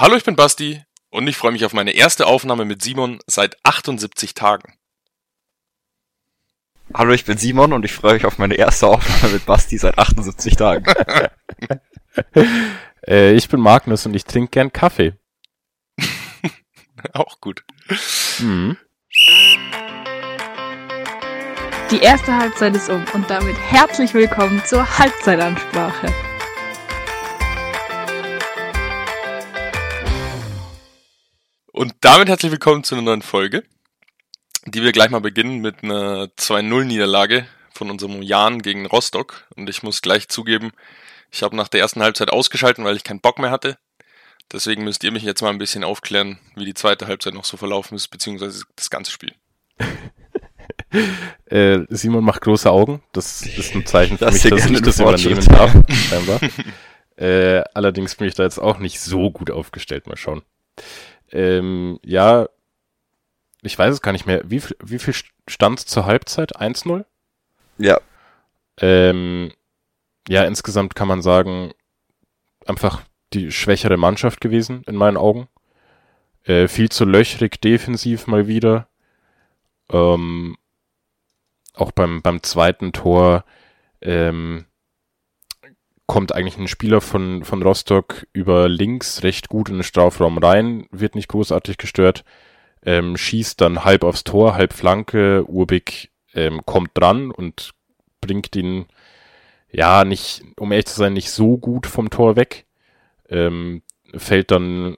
Hallo, ich bin Basti und ich freue mich auf meine erste Aufnahme mit Simon seit 78 Tagen. Hallo, ich bin Simon und ich freue mich auf meine erste Aufnahme mit Basti seit 78 Tagen. äh, ich bin Magnus und ich trinke gern Kaffee. Auch gut. Mhm. Die erste Halbzeit ist um und damit herzlich willkommen zur Halbzeitansprache. Und damit herzlich willkommen zu einer neuen Folge, die wir gleich mal beginnen mit einer 2-0-Niederlage von unserem Jan gegen Rostock. Und ich muss gleich zugeben, ich habe nach der ersten Halbzeit ausgeschalten, weil ich keinen Bock mehr hatte. Deswegen müsst ihr mich jetzt mal ein bisschen aufklären, wie die zweite Halbzeit noch so verlaufen ist, beziehungsweise das ganze Spiel. äh, Simon macht große Augen. Das ist ein Zeichen für das mich, dass ich das übernehmen darf. äh, allerdings bin ich da jetzt auch nicht so gut aufgestellt. Mal schauen. Ähm, ja, ich weiß es gar nicht mehr. Wie, wie viel stand zur Halbzeit? 1-0? Ja. Ähm, ja, insgesamt kann man sagen, einfach die schwächere Mannschaft gewesen, in meinen Augen. Äh, viel zu löchrig defensiv mal wieder. Ähm, auch beim, beim zweiten Tor ähm, kommt eigentlich ein Spieler von, von Rostock über links recht gut in den Strafraum rein, wird nicht großartig gestört, ähm, schießt dann halb aufs Tor, halb Flanke, Urbig ähm, kommt dran und bringt ihn, ja, nicht, um ehrlich zu sein, nicht so gut vom Tor weg, ähm, fällt dann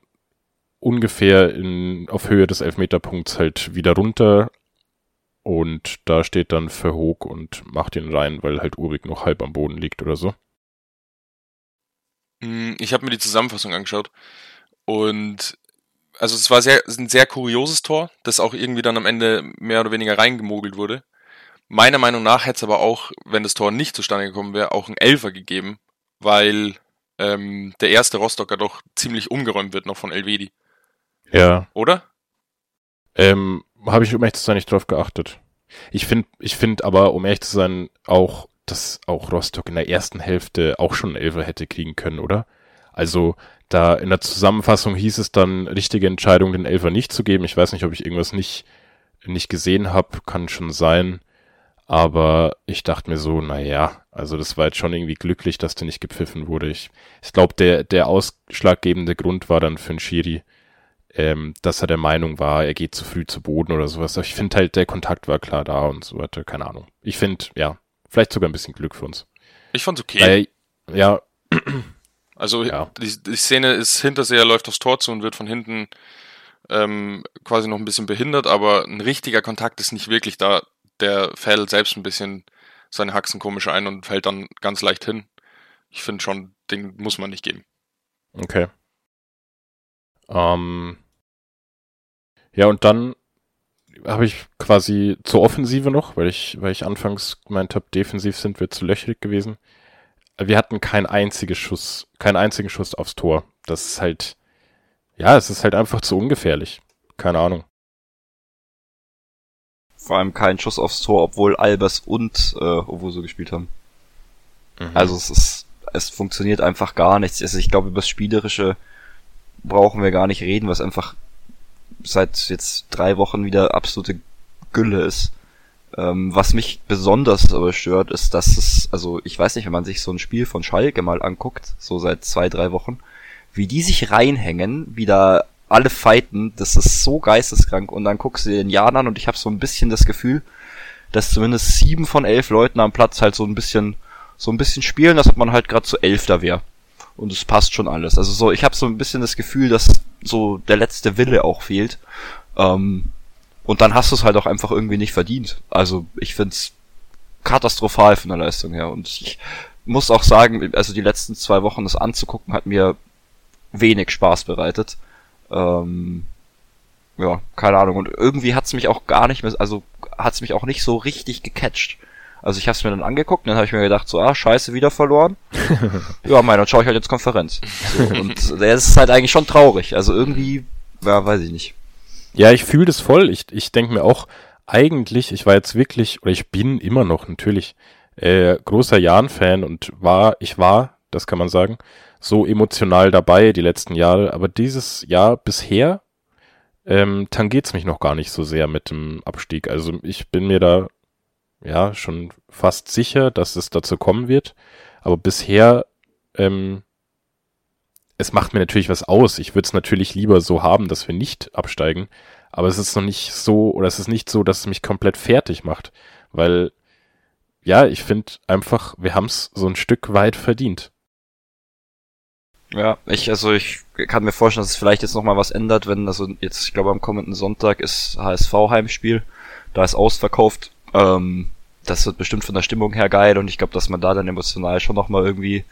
ungefähr in, auf Höhe des Elfmeterpunkts halt wieder runter und da steht dann Verhoog und macht ihn rein, weil halt Urbig noch halb am Boden liegt oder so. Hm, ich habe mir die Zusammenfassung angeschaut und also es war sehr, ein sehr kurioses Tor, das auch irgendwie dann am Ende mehr oder weniger reingemogelt wurde. Meiner Meinung nach hätte es aber auch, wenn das Tor nicht zustande gekommen wäre, auch einen Elfer gegeben, weil ähm, der erste Rostocker doch ziemlich umgeräumt wird noch von Elvedi. Ja. Oder? Ähm, habe ich um ehrlich zu sein nicht drauf geachtet. Ich finde, ich finde aber, um ehrlich zu sein, auch dass auch Rostock in der ersten Hälfte auch schon Elfer hätte kriegen können, oder? Also da in der Zusammenfassung hieß es dann, richtige Entscheidung, den Elfer nicht zu geben. Ich weiß nicht, ob ich irgendwas nicht, nicht gesehen habe, kann schon sein. Aber ich dachte mir so, naja, also das war jetzt schon irgendwie glücklich, dass der nicht gepfiffen wurde. Ich, ich glaube, der, der ausschlaggebende Grund war dann für den Schiri, ähm, dass er der Meinung war, er geht zu früh zu Boden oder sowas. Ich finde halt, der Kontakt war klar da und so weiter, keine Ahnung. Ich finde, ja, Vielleicht sogar ein bisschen Glück für uns. Ich fand's okay. Weil, ja. Also ja. Die, die Szene ist Hinterseher läuft aufs Tor zu und wird von hinten ähm, quasi noch ein bisschen behindert, aber ein richtiger Kontakt ist nicht wirklich da. Der fällt selbst ein bisschen seine Haxen komisch ein und fällt dann ganz leicht hin. Ich finde schon, den muss man nicht geben. Okay. Ähm, ja, und dann habe ich quasi zur Offensive noch, weil ich, weil ich anfangs gemeint habe, defensiv sind wir zu löchrig gewesen. Wir hatten keinen einzigen Schuss, keinen einzigen Schuss aufs Tor. Das ist halt, ja, es ist halt einfach zu ungefährlich. Keine Ahnung. Vor allem kein Schuss aufs Tor, obwohl Albers und äh, Owoso gespielt haben. Mhm. Also es ist, es funktioniert einfach gar nichts. Also ich glaube, über das Spielerische brauchen wir gar nicht reden, was einfach seit jetzt drei Wochen wieder absolute Gülle ist. Ähm, was mich besonders aber stört, ist, dass es, also ich weiß nicht, wenn man sich so ein Spiel von Schalke mal anguckt, so seit zwei, drei Wochen, wie die sich reinhängen, wie da alle fighten, das ist so geisteskrank. Und dann guckst du den Jan an und ich habe so ein bisschen das Gefühl, dass zumindest sieben von elf Leuten am Platz halt so ein bisschen, so ein bisschen spielen, dass man halt gerade zu elf da wäre und es passt schon alles. Also so, ich habe so ein bisschen das Gefühl, dass so der letzte Wille auch fehlt. Ähm, und dann hast du es halt auch einfach irgendwie nicht verdient. Also ich find's katastrophal von der Leistung her. Und ich muss auch sagen, also die letzten zwei Wochen das anzugucken, hat mir wenig Spaß bereitet. Ähm, ja, keine Ahnung. Und irgendwie hat's mich auch gar nicht mehr, also hat's mich auch nicht so richtig gecatcht. Also ich habe es mir dann angeguckt, dann habe ich mir gedacht, so, ah, scheiße, wieder verloren. ja, mein, dann schaue ich halt jetzt Konferenz. So, und das ist halt eigentlich schon traurig. Also irgendwie, ja, weiß ich nicht. Ja, ich fühle das voll. Ich, ich denke mir auch, eigentlich, ich war jetzt wirklich, oder ich bin immer noch natürlich äh, großer Jan-Fan und war, ich war, das kann man sagen, so emotional dabei die letzten Jahre, aber dieses Jahr bisher ähm, tangiert's mich noch gar nicht so sehr mit dem Abstieg. Also ich bin mir da ja schon fast sicher, dass es dazu kommen wird, aber bisher ähm, es macht mir natürlich was aus. Ich würde es natürlich lieber so haben, dass wir nicht absteigen, aber es ist noch nicht so, oder es ist nicht so, dass es mich komplett fertig macht, weil ja, ich finde einfach, wir haben es so ein Stück weit verdient. Ja, ich, also ich kann mir vorstellen, dass es vielleicht jetzt nochmal was ändert, wenn, also jetzt, ich glaube am kommenden Sonntag ist HSV Heimspiel, da ist ausverkauft, ähm, das wird bestimmt von der Stimmung her geil und ich glaube, dass man da dann emotional schon nochmal irgendwie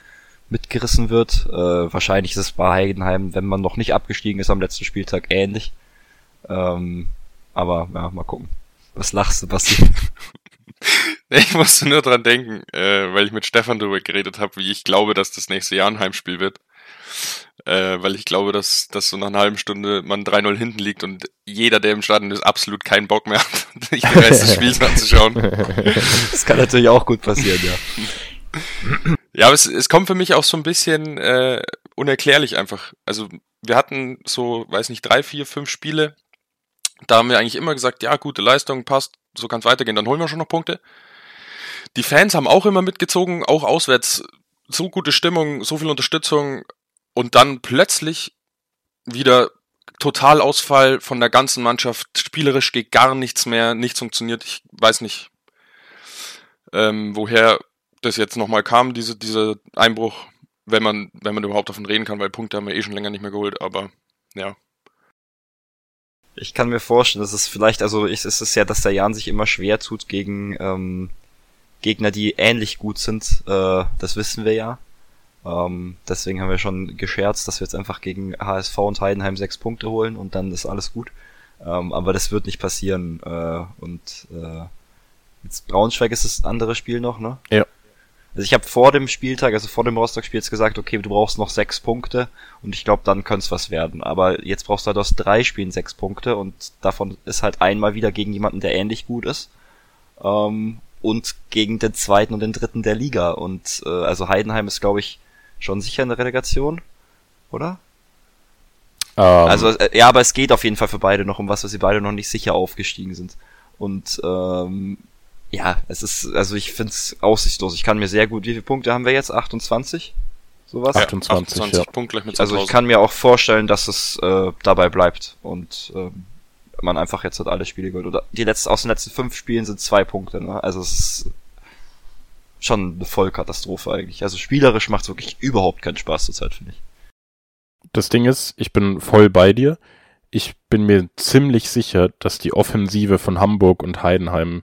mitgerissen wird. Äh, wahrscheinlich ist es bei Heidenheim, wenn man noch nicht abgestiegen ist am letzten Spieltag, ähnlich. Ähm, aber ja, mal gucken. Was lachst du, Basti? Ich musste nur dran denken, äh, weil ich mit Stefan darüber geredet habe, wie ich glaube, dass das nächste Jahr ein Heimspiel wird. Äh, weil ich glaube, dass, dass so nach einer halben Stunde man 3-0 hinten liegt und jeder, der im Stadion ist, absolut keinen Bock mehr hat, sich den Rest des Spiels anzuschauen. Das kann natürlich auch gut passieren, ja. Ja, aber es, es kommt für mich auch so ein bisschen äh, unerklärlich einfach. Also wir hatten so, weiß nicht, drei, vier, fünf Spiele. Da haben wir eigentlich immer gesagt, ja, gute Leistung, passt, so kann es weitergehen, dann holen wir schon noch Punkte. Die Fans haben auch immer mitgezogen, auch auswärts. So gute Stimmung, so viel Unterstützung und dann plötzlich wieder Totalausfall von der ganzen Mannschaft. Spielerisch geht gar nichts mehr, nichts funktioniert. Ich weiß nicht, ähm, woher das jetzt nochmal kam, diese, dieser Einbruch, wenn man, wenn man überhaupt davon reden kann, weil Punkte haben wir eh schon länger nicht mehr geholt, aber ja. Ich kann mir vorstellen, dass es vielleicht, also es ist ja, dass der Jan sich immer schwer tut gegen ähm, Gegner, die ähnlich gut sind. Äh, das wissen wir ja. Ähm, deswegen haben wir schon gescherzt, dass wir jetzt einfach gegen HSV und Heidenheim sechs Punkte holen und dann ist alles gut. Ähm, aber das wird nicht passieren. Äh, und äh, jetzt Braunschweig ist das andere Spiel noch, ne? Ja. Also ich habe vor dem Spieltag, also vor dem Rostock-Spiel jetzt gesagt, okay, du brauchst noch sechs Punkte und ich glaube, dann könnte es was werden. Aber jetzt brauchst du halt aus drei Spielen sechs Punkte und davon ist halt einmal wieder gegen jemanden, der ähnlich gut ist. Ähm, und gegen den zweiten und den dritten der Liga. Und äh, also Heidenheim ist, glaube ich, schon sicher in der Relegation, oder? Ähm, Also äh, ja, aber es geht auf jeden Fall für beide noch um was, weil sie beide noch nicht sicher aufgestiegen sind. Und ähm, ja, es ist, also ich finde es aussichtslos. Ich kann mir sehr gut, wie viele Punkte haben wir jetzt? 28? Sowas? Ja. 28, 28 ja. Punkte gleich mit Also ich 2000. kann mir auch vorstellen, dass es äh, dabei bleibt und ähm, man einfach jetzt halt alle Spiele gewinnt. Oder die letzten, aus den letzten fünf Spielen sind zwei Punkte, ne? Also es ist schon eine Vollkatastrophe eigentlich. Also spielerisch macht es wirklich überhaupt keinen Spaß zurzeit, finde ich. das Ding ist, ich bin voll bei dir. Ich bin mir ziemlich sicher, dass die Offensive von Hamburg und Heidenheim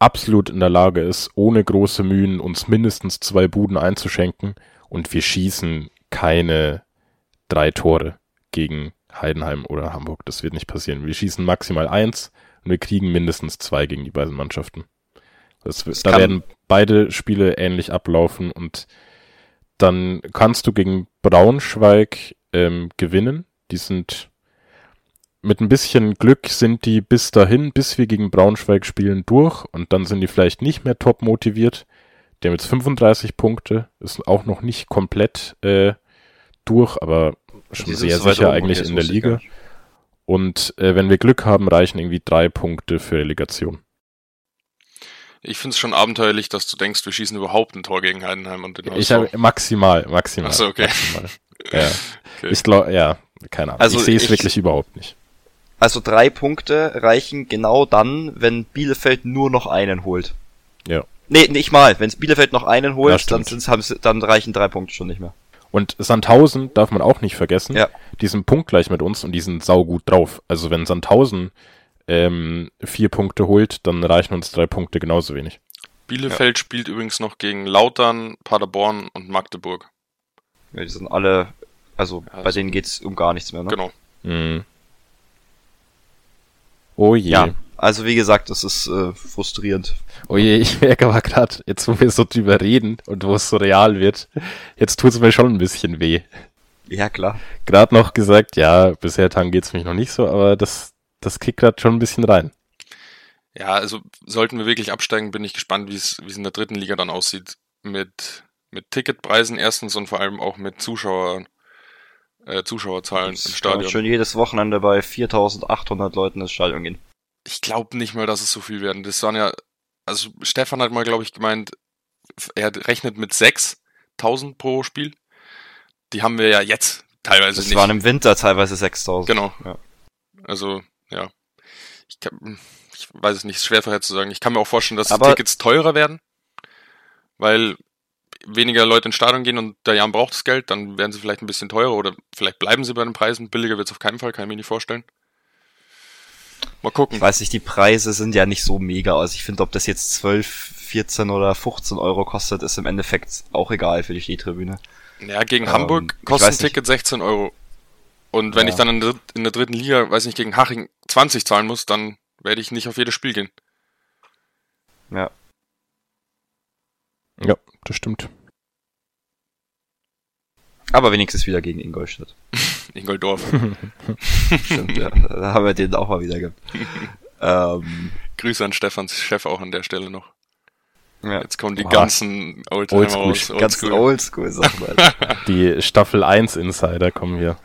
absolut in der Lage ist, ohne große Mühen uns mindestens zwei Buden einzuschenken und wir schießen keine drei Tore gegen Heidenheim oder Hamburg. Das wird nicht passieren. Wir schießen maximal eins und wir kriegen mindestens zwei gegen die beiden Mannschaften. Das, Das da kann- werden beide Spiele ähnlich ablaufen und dann kannst du gegen Braunschweig ähm, gewinnen. Die sind mit ein bisschen Glück sind die bis dahin, bis wir gegen Braunschweig spielen, durch und dann sind die vielleicht nicht mehr top motiviert. Die haben jetzt 35 Punkte, ist auch noch nicht komplett äh, durch, aber schon sehr sicher eigentlich in der Liga. Und äh, wenn wir Glück haben, reichen irgendwie drei Punkte für Relegation. Ich finde es schon abenteuerlich, dass du denkst, wir schießen überhaupt ein Tor gegen Heidenheim und den Ich HSV. habe maximal, maximal. Ach so, okay. Maximal. Ja. Okay. Ich glaube, ja, keine Ahnung. Also ich sehe es ich- wirklich überhaupt nicht. Also drei Punkte reichen genau dann, wenn Bielefeld nur noch einen holt. Ja. Nee, nicht mal. Wenn Bielefeld noch einen Ja, holt, dann, haben sie, dann reichen drei Punkte schon nicht mehr. Und Sandhausen darf man auch nicht vergessen. Ja. Die sind punktgleich mit uns und die sind saugut drauf. Also wenn Sandhausen ähm, vier Punkte holt, dann reichen uns drei Punkte genauso wenig. Bielefeld spielt übrigens noch gegen Lautern, Paderborn und Magdeburg. Ja, die sind alle, also Ja, bei denen geht's um gar nichts mehr, ne? Genau. Mhm. Oh je. Ja, also wie gesagt, das ist äh, frustrierend. Oh je, ich merke aber gerade, jetzt wo wir so drüber reden und wo es so real wird, jetzt tut es mir schon ein bisschen weh. Ja, klar. Gerade noch gesagt, ja, bisher tangiert mich noch nicht so, aber das, das kickt gerade schon ein bisschen rein. Ja, also sollten wir wirklich absteigen, bin ich gespannt, wie es wie es in der dritten Liga dann aussieht mit mit Ticketpreisen erstens und vor allem auch mit Zuschauer, äh, Zuschauerzahlen im Stadion. Schon jedes Wochenende bei 4800 Leuten ins Stadion gehen. Ich glaube nicht mal, dass es so viel werden. Das waren ja, also Stefan hat mal, glaube ich, gemeint, er rechnet mit 6000 pro Spiel. Die haben wir ja jetzt teilweise Das nicht. waren im Winter teilweise 6000. Genau. Ja. Also, ja. Ich, kann, ich weiß es nicht, schwer vorherzusagen. Ich kann mir auch vorstellen, dass Aber- die Tickets teurer werden, weil weniger Leute ins Stadion gehen und der Jan braucht das Geld, dann werden sie vielleicht ein bisschen teurer oder vielleicht bleiben sie bei den Preisen. Billiger wird es auf keinen Fall, kann ich mir nicht vorstellen. Mal gucken. Ich weiß nicht, die Preise sind ja nicht so mega. Also ich finde, ob das jetzt 12, 14 oder 15 Euro kostet, ist im Endeffekt auch egal für die Stehtribüne. Ja, gegen Ähm, Hamburg kostet ein nicht. Ticket 16 Euro. Und wenn Ja. ich dann in der, dritt- in der dritten Liga, weiß nicht, gegen Haching 20 zahlen muss, dann werde ich nicht auf jedes Spiel gehen. Ja. Ja, das stimmt. Aber wenigstens wieder gegen Ingolstadt. Ingoldorf. Stimmt, ja. Da haben wir den auch mal wieder gehabt. ähm, Grüße an Stefans Chef auch an der Stelle noch. ja. Jetzt kommen die Oha. ganzen Oldtimer Oldschool. raus. Ganz Oldschool. oldschool, sag mal. Die Staffel 1 Insider kommen hier.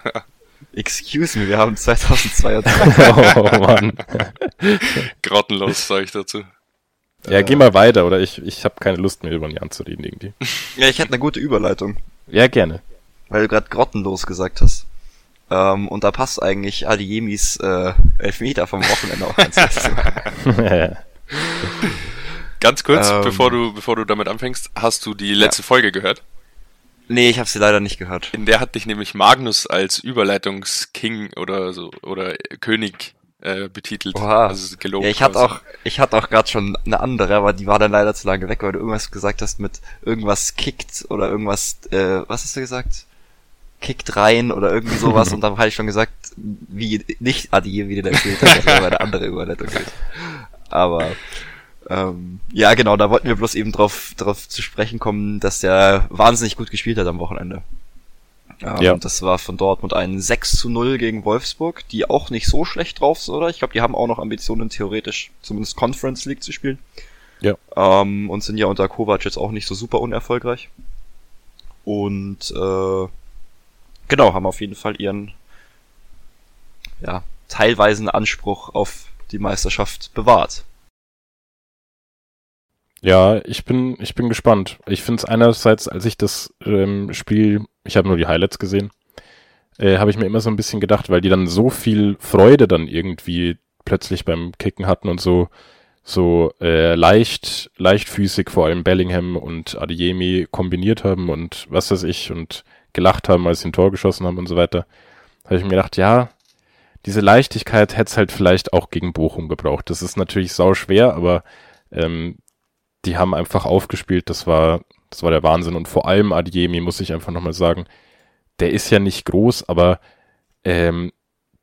Excuse me, wir haben 2022. oh Mann. Grottenlos, sage ich dazu. Ja, geh mal weiter, oder ich, ich habe keine Lust mehr über den Jan zu reden irgendwie. ja, ich hätte eine gute Überleitung, Ja, gerne. weil du gerade grottenlos gesagt hast. Ähm, und da passt eigentlich Adiemis äh, Elfmeter vom Wochenende auch ganz gut. Ganz kurz, Ähm. bevor du bevor du damit anfängst, hast du die letzte Folge gehört? Nee, ich habe sie leider nicht gehört. In der hat dich nämlich Magnus als Überleitungsking oder so oder König äh, betitelt. Oha. Also gelobt. Ja, ich hatte auch, ich hatte auch gerade schon eine andere, aber die war dann leider zu lange weg, weil du irgendwas gesagt hast mit irgendwas kickt oder irgendwas, äh, was hast du gesagt? Kickt rein oder irgendwie sowas und dann hatte ich schon gesagt, wie nicht Adi, wie du da erzählt hast, das wäre eine andere Überleitung. Aber ähm, ja, genau, da wollten wir bloß eben drauf, drauf zu sprechen kommen, dass der wahnsinnig gut gespielt hat am Wochenende. Ähm, Ja. Das war von Dortmund ein 6 zu 0 gegen Wolfsburg, die auch nicht so schlecht drauf sind, oder? Ich glaube, die haben auch noch Ambitionen, theoretisch zumindest Conference League zu spielen. Ja. Ähm, und sind ja unter Kovac jetzt auch nicht so super unerfolgreich. Und äh, genau, haben auf jeden Fall ihren ja, teilweisen Anspruch auf die Meisterschaft bewahrt. Ja, ich bin, ich bin gespannt. Ich finde es einerseits, als ich das ähm, Spiel, ich habe nur die Highlights gesehen, äh, habe ich mir immer so ein bisschen gedacht, weil die dann so viel Freude dann irgendwie plötzlich beim Kicken hatten und so, so äh, leicht, leichtfüßig vor allem Bellingham und Adeyemi kombiniert haben und was weiß ich und gelacht haben, als sie ein Tor geschossen haben und so weiter. Habe ich mir gedacht, ja, diese Leichtigkeit hätte es halt vielleicht auch gegen Bochum gebraucht. Das ist natürlich sau schwer, aber ähm, die haben einfach aufgespielt, das war, das war der Wahnsinn. Und vor allem Adiemi, muss ich einfach nochmal sagen, der ist ja nicht groß, aber ähm,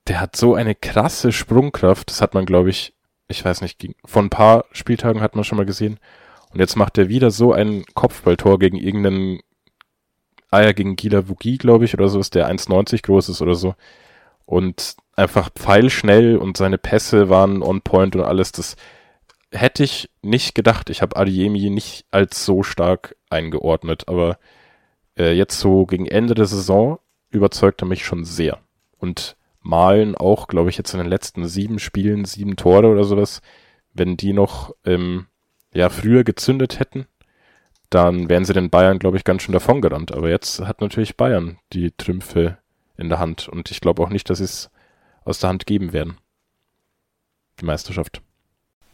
der hat so eine krasse Sprungkraft, das hat man, glaube ich, ich weiß nicht, vor ein paar Spieltagen hat man schon mal gesehen. Und jetzt macht er wieder so ein Kopfballtor gegen irgendeinen, ah ja, gegen Gila Vugi, glaube ich, oder so, ist der 1,90 groß ist oder so. Und einfach pfeilschnell und seine Pässe waren on point und alles, das, hätte ich nicht gedacht. Ich habe Adiemi nicht als so stark eingeordnet, aber äh, jetzt so gegen Ende der Saison überzeugt er mich schon sehr. Und Malen auch, glaube ich, jetzt in den letzten sieben Spielen sieben Tore oder sowas. Wenn die noch ähm, ja früher gezündet hätten, dann wären sie den Bayern, glaube ich, ganz schön davongerannt. Aber jetzt hat natürlich Bayern die Trümpfe in der Hand und ich glaube auch nicht, dass sie es aus der Hand geben werden. Die Meisterschaft.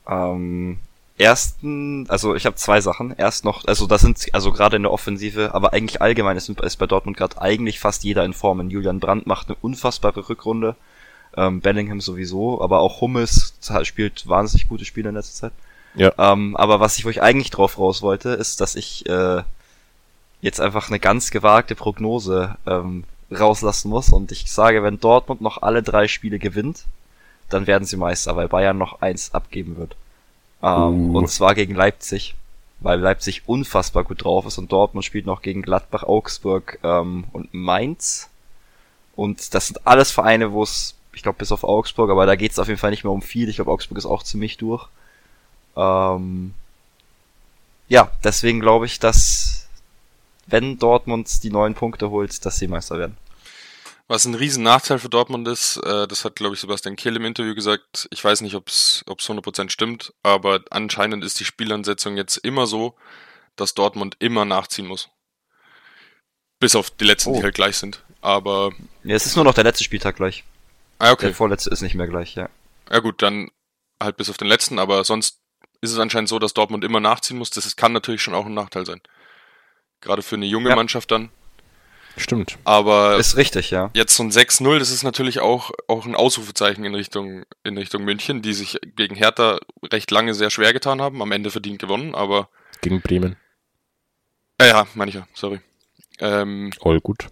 Ähm, ersten, also ich habe zwei Sachen. Erst noch, also das sind, also gerade in der Offensive, aber eigentlich allgemein ist, ist bei Dortmund gerade eigentlich fast jeder in Form. Julian Brandt macht eine unfassbare Rückrunde. Ähm, Bellingham sowieso, aber auch Hummels spielt wahnsinnig gute Spiele in letzter Zeit. Ja. Ähm, aber was ich, wo ich eigentlich drauf raus wollte, ist, dass ich äh, jetzt einfach eine ganz gewagte Prognose ähm, rauslassen muss und ich sage, wenn Dortmund noch alle drei Spiele gewinnt, dann werden sie Meister, weil Bayern noch eins abgeben wird. Ähm, Uh. Und zwar gegen Leipzig, weil Leipzig unfassbar gut drauf ist und Dortmund spielt noch gegen Gladbach, Augsburg ähm, und Mainz. Und das sind alles Vereine, wo es, ich glaube, bis auf Augsburg, aber da geht es auf jeden Fall nicht mehr um viel. Ich glaube, Augsburg ist auch ziemlich durch. Ähm, ja, deswegen glaube ich, dass wenn Dortmund die neun Punkte holt, dass sie Meister werden. Was ein riesen Nachteil für Dortmund ist, äh, das hat, glaube ich, Sebastian Kehl im Interview gesagt. Ich weiß nicht, ob es 100% stimmt, aber anscheinend ist die Spielansetzung jetzt immer so, dass Dortmund immer nachziehen muss. Bis auf die letzten, Oh. die halt gleich sind. Aber, Ja, es ist nur noch der letzte Spieltag gleich. ah, okay. Der vorletzte ist nicht mehr gleich, ja. Ja gut, dann halt bis auf den letzten, aber sonst ist es anscheinend so, dass Dortmund immer nachziehen muss. Das kann natürlich schon auch ein Nachteil sein. Gerade für eine junge Ja. Mannschaft dann. Stimmt. Aber Ist richtig, ja. jetzt so ein 6-0, das ist natürlich auch, auch ein Ausrufezeichen in Richtung, in Richtung München, die sich gegen Hertha recht lange sehr schwer getan haben. Am Ende verdient gewonnen, aber, Gegen Bremen. äh, ja, meine ich ja, sorry. Ähm, All gut.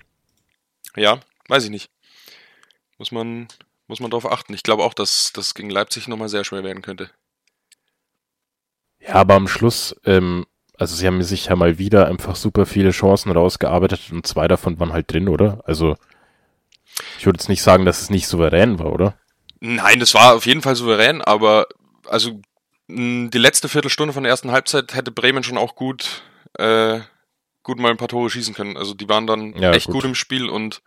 ja, weiß ich nicht. Muss man, muss man darauf achten. Ich glaube auch, dass das gegen Leipzig nochmal sehr schwer werden könnte. Ja, aber am Schluss, ähm, also sie haben sich ja mal wieder einfach super viele Chancen rausgearbeitet und zwei davon waren halt drin, oder? Also ich würde jetzt nicht sagen, dass es nicht souverän war, oder? Nein, das war auf jeden Fall souverän, aber also die letzte Viertelstunde von der ersten Halbzeit hätte Bremen schon auch gut, äh, gut mal ein paar Tore schießen können. Also die waren dann Ja, echt gut. gut. im Spiel und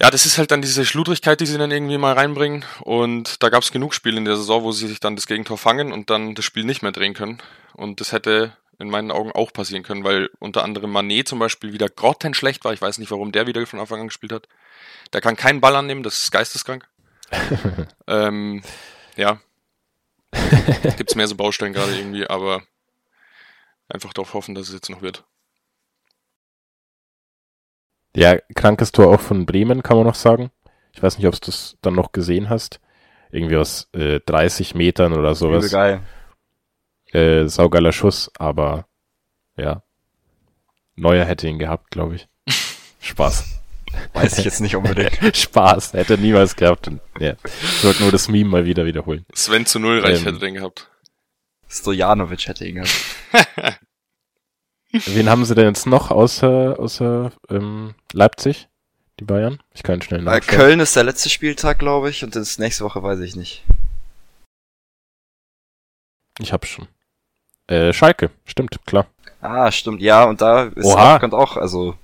ja, das ist halt dann diese Schludrigkeit, die sie dann irgendwie mal reinbringen. Und da gab es genug Spiele in der Saison, wo sie sich dann das Gegentor fangen und dann das Spiel nicht mehr drehen können. Und das hätte in meinen Augen auch passieren können, weil unter anderem Manet zum Beispiel wieder grottenschlecht war. Ich weiß nicht, warum der wieder von Anfang an gespielt hat. Der kann keinen Ball annehmen, das ist geisteskrank. ähm, ja. Gibt's mehr so Baustellen gerade irgendwie, aber einfach darauf hoffen, dass es jetzt noch wird. Ja, krankes Tor auch von Bremen, kann man noch sagen. Ich weiß nicht, ob du das dann noch gesehen hast. Irgendwie aus äh, 30 Metern oder Übel sowas. geil. Äh, saugeiler Schuss, aber ja. Neuer hätte ihn gehabt, glaube ich. Spaß. Weiß ich jetzt nicht unbedingt. Spaß, hätte er niemals gehabt. Und, ja. Ich wollte nur das Meme mal wieder wiederholen. Sven zu null reich Ähm. hätte den gehabt. Stojanovic hätte ihn gehabt. Wen haben sie denn jetzt noch außer, außer ähm, Leipzig? Die Bayern? Ich kann schnell nachschauen. Köln ist der letzte Spieltag, glaube ich, und das nächste Woche weiß ich nicht. Ich hab's schon. Äh, Schalke, stimmt, klar. Ah, stimmt, ja, und da ist Oha. Abstand auch, also,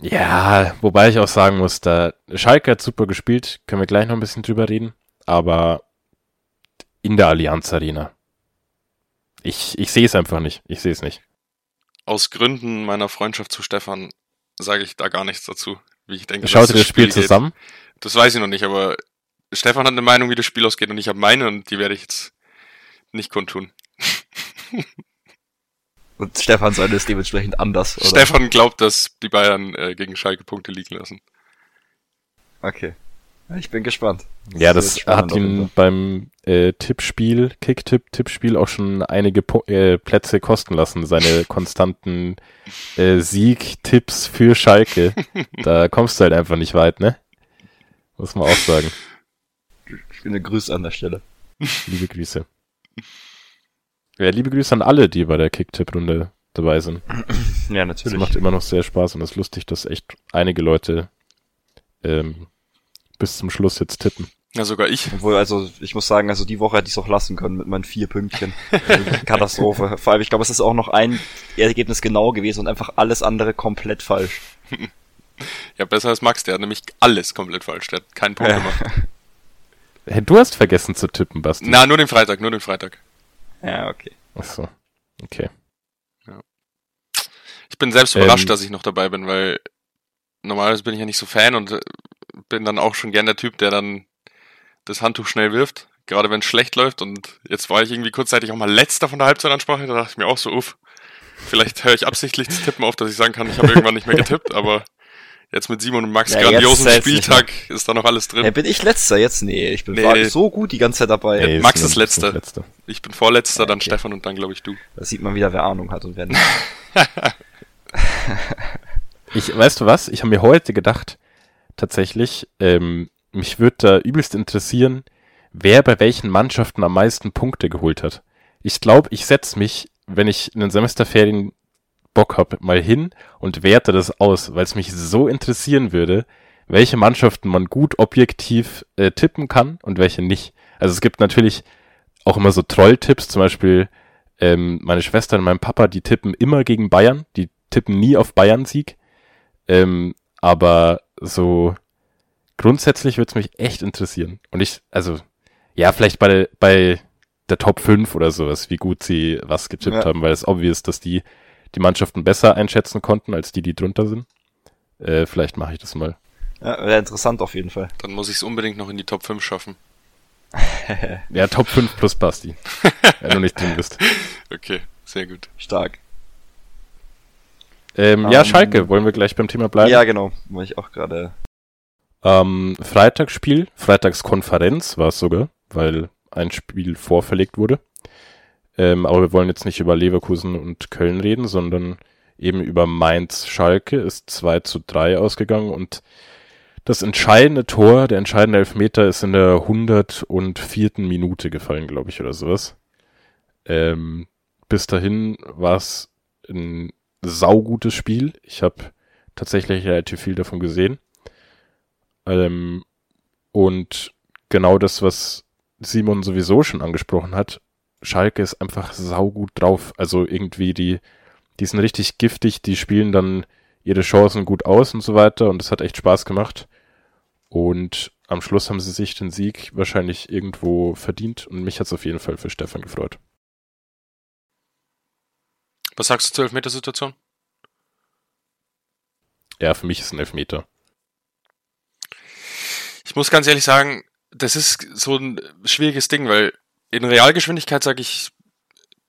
Ja, wobei ich auch sagen muss, da Schalke hat super gespielt, können wir gleich noch ein bisschen drüber reden, aber in der Allianz Arena. Ich, ich sehe es einfach nicht. Ich sehe es nicht. Aus Gründen meiner Freundschaft zu Stefan sage ich da gar nichts dazu. Wie ich denke, Schaut ihr das Spiel geht. zusammen? Das weiß ich noch nicht, aber Stefan hat eine Meinung, wie das Spiel ausgeht und ich habe meine und die werde ich jetzt nicht kundtun. und Stefan seine ist dementsprechend anders, oder? Stefan glaubt, dass die Bayern äh, gegen Schalke Punkte liegen lassen. Okay. Ja, Ich bin gespannt. Ja, wird das hat ihm beim äh, Tippspiel, Kick-Tipp-Tippspiel auch schon einige po äh, Plätze kosten lassen. Seine konstanten äh, Sieg-Tipps für Schalke. da kommst du halt einfach nicht weit, ne? Muss man auch sagen. Schöne Grüße an der Stelle. Liebe Grüße. Ja, liebe Grüße an alle, die bei der Kick-Tipp-Runde dabei sind. Ja, Es natürlich. macht immer noch sehr Spaß und es ist lustig, dass echt einige Leute ähm, bis zum Schluss jetzt tippen. Ja, sogar ich. Obwohl, also, ich muss sagen, also die Woche hätte ich es auch lassen können mit meinen vier Pünktchen. Also, Katastrophe. Vor allem, ich glaube, es ist auch noch ein Ergebnis genau gewesen und einfach alles andere komplett falsch. Ja, besser als Max, der hat nämlich alles komplett falsch. Der hat keinen Punkt Ja. gemacht. Hey, du hast vergessen zu tippen, Basti. Na, nur den Freitag, nur den Freitag. Ja, okay. Ach so. Okay. Ich bin selbst Ähm. überrascht, dass ich noch dabei bin, weil normalerweise bin ich ja nicht so Fan und äh, bin dann auch schon gern der Typ, der dann das Handtuch schnell wirft, gerade wenn es schlecht läuft. Und jetzt war ich irgendwie kurzzeitig auch mal letzter von der Halbzeitansprache, da dachte ich mir auch so, uff, vielleicht höre ich absichtlich das Tippen auf, dass ich sagen kann, ich habe irgendwann nicht mehr getippt, aber jetzt mit Simon und Max Ja, grandiosen Spieltag ist da noch alles drin. Hey, bin ich letzter jetzt? Nee, ich bin Nee, war nee. so gut die ganze Zeit dabei. Ja, Max ist letzter. letzter. Ich bin vorletzter, Ja, dann okay. Stefan und dann glaube ich du. Da sieht man wieder, wer Ahnung hat und wer nicht. Ich, weißt du was? Ich habe mir heute gedacht, tatsächlich, ähm, mich würde da übelst interessieren, wer bei welchen Mannschaften am meisten Punkte geholt hat. Ich glaube, ich setz mich, wenn ich in den Semesterferien Bock hab, mal hin und werte das aus, weil es mich so interessieren würde, welche Mannschaften man gut objektiv äh, tippen kann und welche nicht. Also es gibt natürlich auch immer so Trolltipps, zum Beispiel Ähm, meine Schwester und mein Papa, die tippen immer gegen Bayern, die tippen nie auf Bayern-Sieg. Ähm, aber so grundsätzlich würde es mich echt interessieren. Und ich, also, ja, vielleicht bei, bei der Top 5 oder sowas, wie gut sie was getippt Ja. haben, weil es obvious, dass die die Mannschaften besser einschätzen konnten, als die, die drunter sind. Äh, vielleicht mache ich das mal. Ja, wäre interessant auf jeden Fall. Dann muss ich es unbedingt noch in die Top 5 schaffen. Ja, Top 5 plus Basti. wenn du nicht drin bist. Okay, sehr gut. Stark. Ähm, ja, Ähm, Schalke, wollen wir gleich beim Thema bleiben? Ja, genau. Wollte ich auch gerade. Ähm, Freitagsspiel, Freitagskonferenz war es sogar, weil ein Spiel vorverlegt wurde. Ähm, aber wir wollen jetzt nicht über Leverkusen und Köln reden, sondern eben über Mainz Schalke ist 2 zu 3 ausgegangen und das entscheidende Tor, der entscheidende Elfmeter ist in der 104. Minute gefallen, glaube ich, oder sowas. Ähm, bis dahin war es ein saugutes Spiel. Ich habe tatsächlich relativ viel davon gesehen. Ähm, und genau das, was Simon sowieso schon angesprochen hat, Schalke ist einfach saugut drauf. Also irgendwie die, die sind richtig giftig, die spielen dann ihre Chancen gut aus und so weiter und es hat echt Spaß gemacht. Und am Schluss haben sie sich den Sieg wahrscheinlich irgendwo verdient und mich hat es auf jeden Fall für Stefan gefreut. Was sagst du zur Elfmetersituation? Ja, für mich ist ein Elfmeter. Ich muss ganz ehrlich sagen, das ist so ein schwieriges Ding, weil in Realgeschwindigkeit sage ich,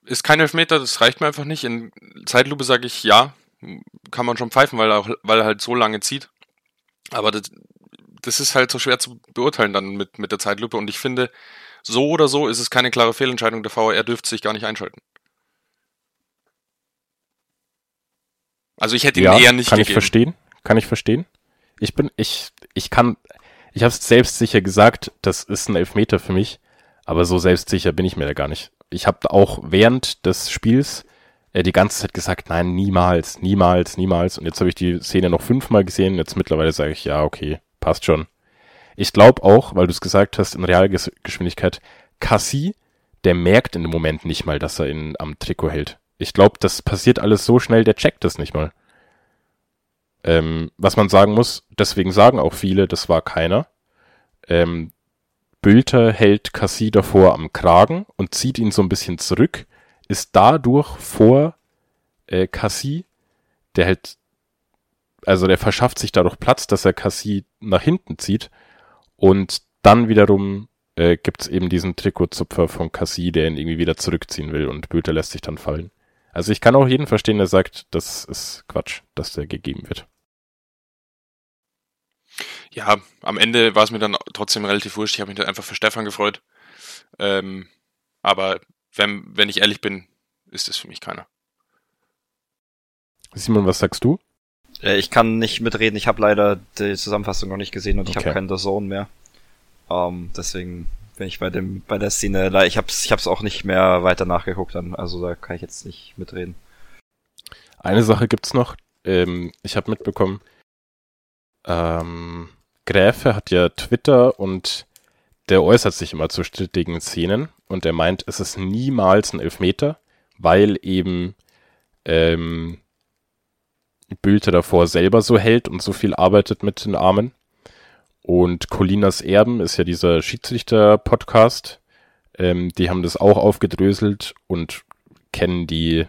ist kein Elfmeter, das reicht mir einfach nicht. In Zeitlupe sage ich, ja, kann man schon pfeifen, weil er, auch, weil er halt so lange zieht. Aber das, das ist halt so schwer zu beurteilen dann mit, mit der Zeitlupe. Und ich finde, so oder so ist es keine klare Fehlentscheidung. Der VR dürfte sich gar nicht einschalten. Also ich hätte ihn ja, eher nicht kann ich gegeben. verstehen, kann ich verstehen. Ich bin, ich, ich kann, ich habe es selbstsicher gesagt, das ist ein Elfmeter für mich, aber so selbstsicher bin ich mir da gar nicht. Ich habe auch während des Spiels äh, die ganze Zeit gesagt, nein, niemals, niemals, niemals. Und jetzt habe ich die Szene noch fünfmal gesehen. Jetzt mittlerweile sage ich, ja, okay, passt schon. Ich glaube auch, weil du es gesagt hast, in Realgeschwindigkeit, Cassie, der merkt in dem Moment nicht mal, dass er ihn am Trikot hält. Ich glaube, das passiert alles so schnell, der checkt das nicht mal. Ähm, was man sagen muss, deswegen sagen auch viele, das war keiner. Ähm, Bülter hält Cassie davor am Kragen und zieht ihn so ein bisschen zurück, ist dadurch vor äh, Cassie, der hält, also der verschafft sich dadurch Platz, dass er Cassie nach hinten zieht und dann wiederum äh, gibt's eben diesen Trikotzupfer von Cassie, der ihn irgendwie wieder zurückziehen will und Bülter lässt sich dann fallen. Also ich kann auch jeden verstehen, der sagt, das ist Quatsch, dass der gegeben wird. Ja, am Ende war es mir dann trotzdem relativ wurscht. Ich habe mich dann einfach für Stefan gefreut. Ähm, aber wenn, wenn ich ehrlich bin, ist es für mich keiner. Simon, was sagst du? Äh, ich kann nicht mitreden, ich habe leider die Zusammenfassung noch nicht gesehen und ich Okay. habe keinen The Zone mehr. Ähm, deswegen bin ich bei dem bei der Szene, ich hab's, ich hab's auch nicht mehr weiter nachgeguckt dann, also da kann ich jetzt nicht mitreden. Eine Sache gibt's noch. Ähm, ich habe mitbekommen, ähm, Gräfe hat ja Twitter und der äußert sich immer zu strittigen Szenen und er meint, es ist niemals ein Elfmeter, weil eben ähm, Bülter davor selber so hält und so viel arbeitet mit den Armen. Und Colinas Erben ist ja dieser Schiedsrichter-Podcast. Ähm, die haben das auch aufgedröselt und kennen die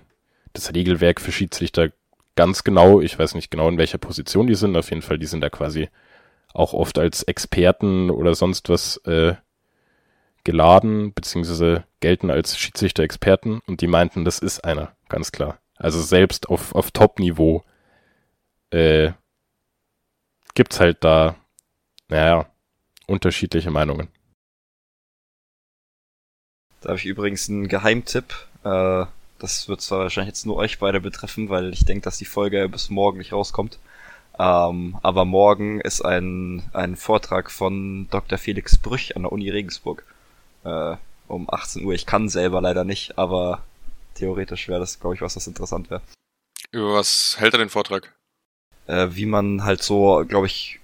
das Regelwerk für Schiedsrichter ganz genau. Ich weiß nicht genau, in welcher Position die sind. Auf jeden Fall, die sind da quasi auch oft als Experten oder sonst was äh, geladen, beziehungsweise gelten als Schiedsrichter-Experten. Und die meinten, das ist einer, ganz klar. Also selbst auf, auf Top-Niveau äh, gibt's halt da, naja, unterschiedliche Meinungen. Da habe ich übrigens einen Geheimtipp. Äh, das wird zwar wahrscheinlich jetzt nur euch beide betreffen, weil ich denke, dass die Folge bis morgen nicht rauskommt. Ähm, aber morgen ist ein, ein Vortrag von Dr. Felix Brüch an der Uni Regensburg. Äh, um 18 Uhr. Ich kann selber leider nicht, aber theoretisch wäre das, glaube ich, was das interessant wäre. Über was hält er den Vortrag? Äh, wie man halt so, glaube ich,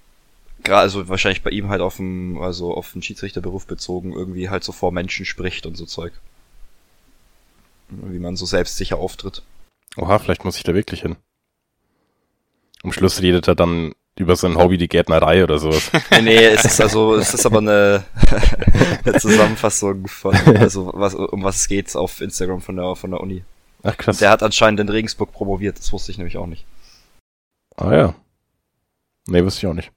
gerade also wahrscheinlich bei ihm halt auf dem, also auf den Schiedsrichterberuf bezogen, irgendwie halt so vor Menschen spricht und so Zeug. wie man so selbstsicher auftritt. Oha, vielleicht muss ich da wirklich hin. Am Schluss redet er dann über sein Hobby, die Gärtnerei oder sowas. Nee, nee, es ist also, es ist aber eine, eine Zusammenfassung von, also was, um was es geht auf Instagram von der, von der Uni. Ach krass. Der hat anscheinend in Regensburg promoviert, das wusste ich nämlich auch nicht. ah ja. Nee, wusste ich auch nicht.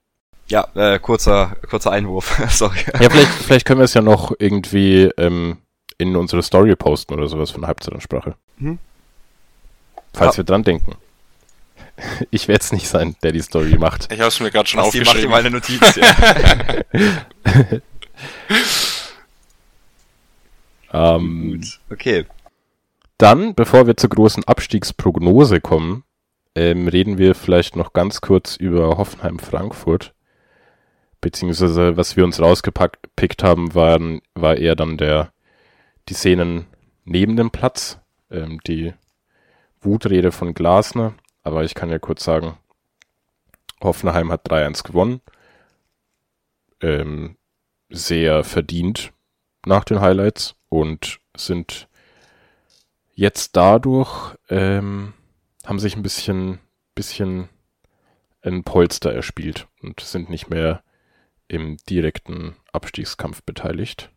Ja, äh, kurzer, kurzer Einwurf, sorry. Ja, vielleicht, vielleicht können wir es ja noch irgendwie ähm, in unsere Story posten oder sowas von Halbzeitansprache. Mhm. Falls Ja. wir dran denken. Ich werde es nicht sein, der die Story macht. Ich habe es mir gerade schon dir aufgeschrieben. mal eine Notiz, ja. Ähm, Gut, okay. Dann, bevor wir zur großen Abstiegsprognose kommen, ähm, reden wir vielleicht noch ganz kurz über Hoffenheim-Frankfurt. Beziehungsweise, was wir uns rausgepickt haben, waren, war eher dann der, die Szenen neben dem Platz, ähm, die Wutrede von Glasner. Aber ich kann ja kurz sagen, Hoffenheim hat 3-1 gewonnen. Ähm, sehr verdient nach den Highlights und sind jetzt dadurch ähm, haben sich ein bisschen, bisschen ein Polster erspielt und sind nicht mehr im direkten Abstiegskampf beteiligt.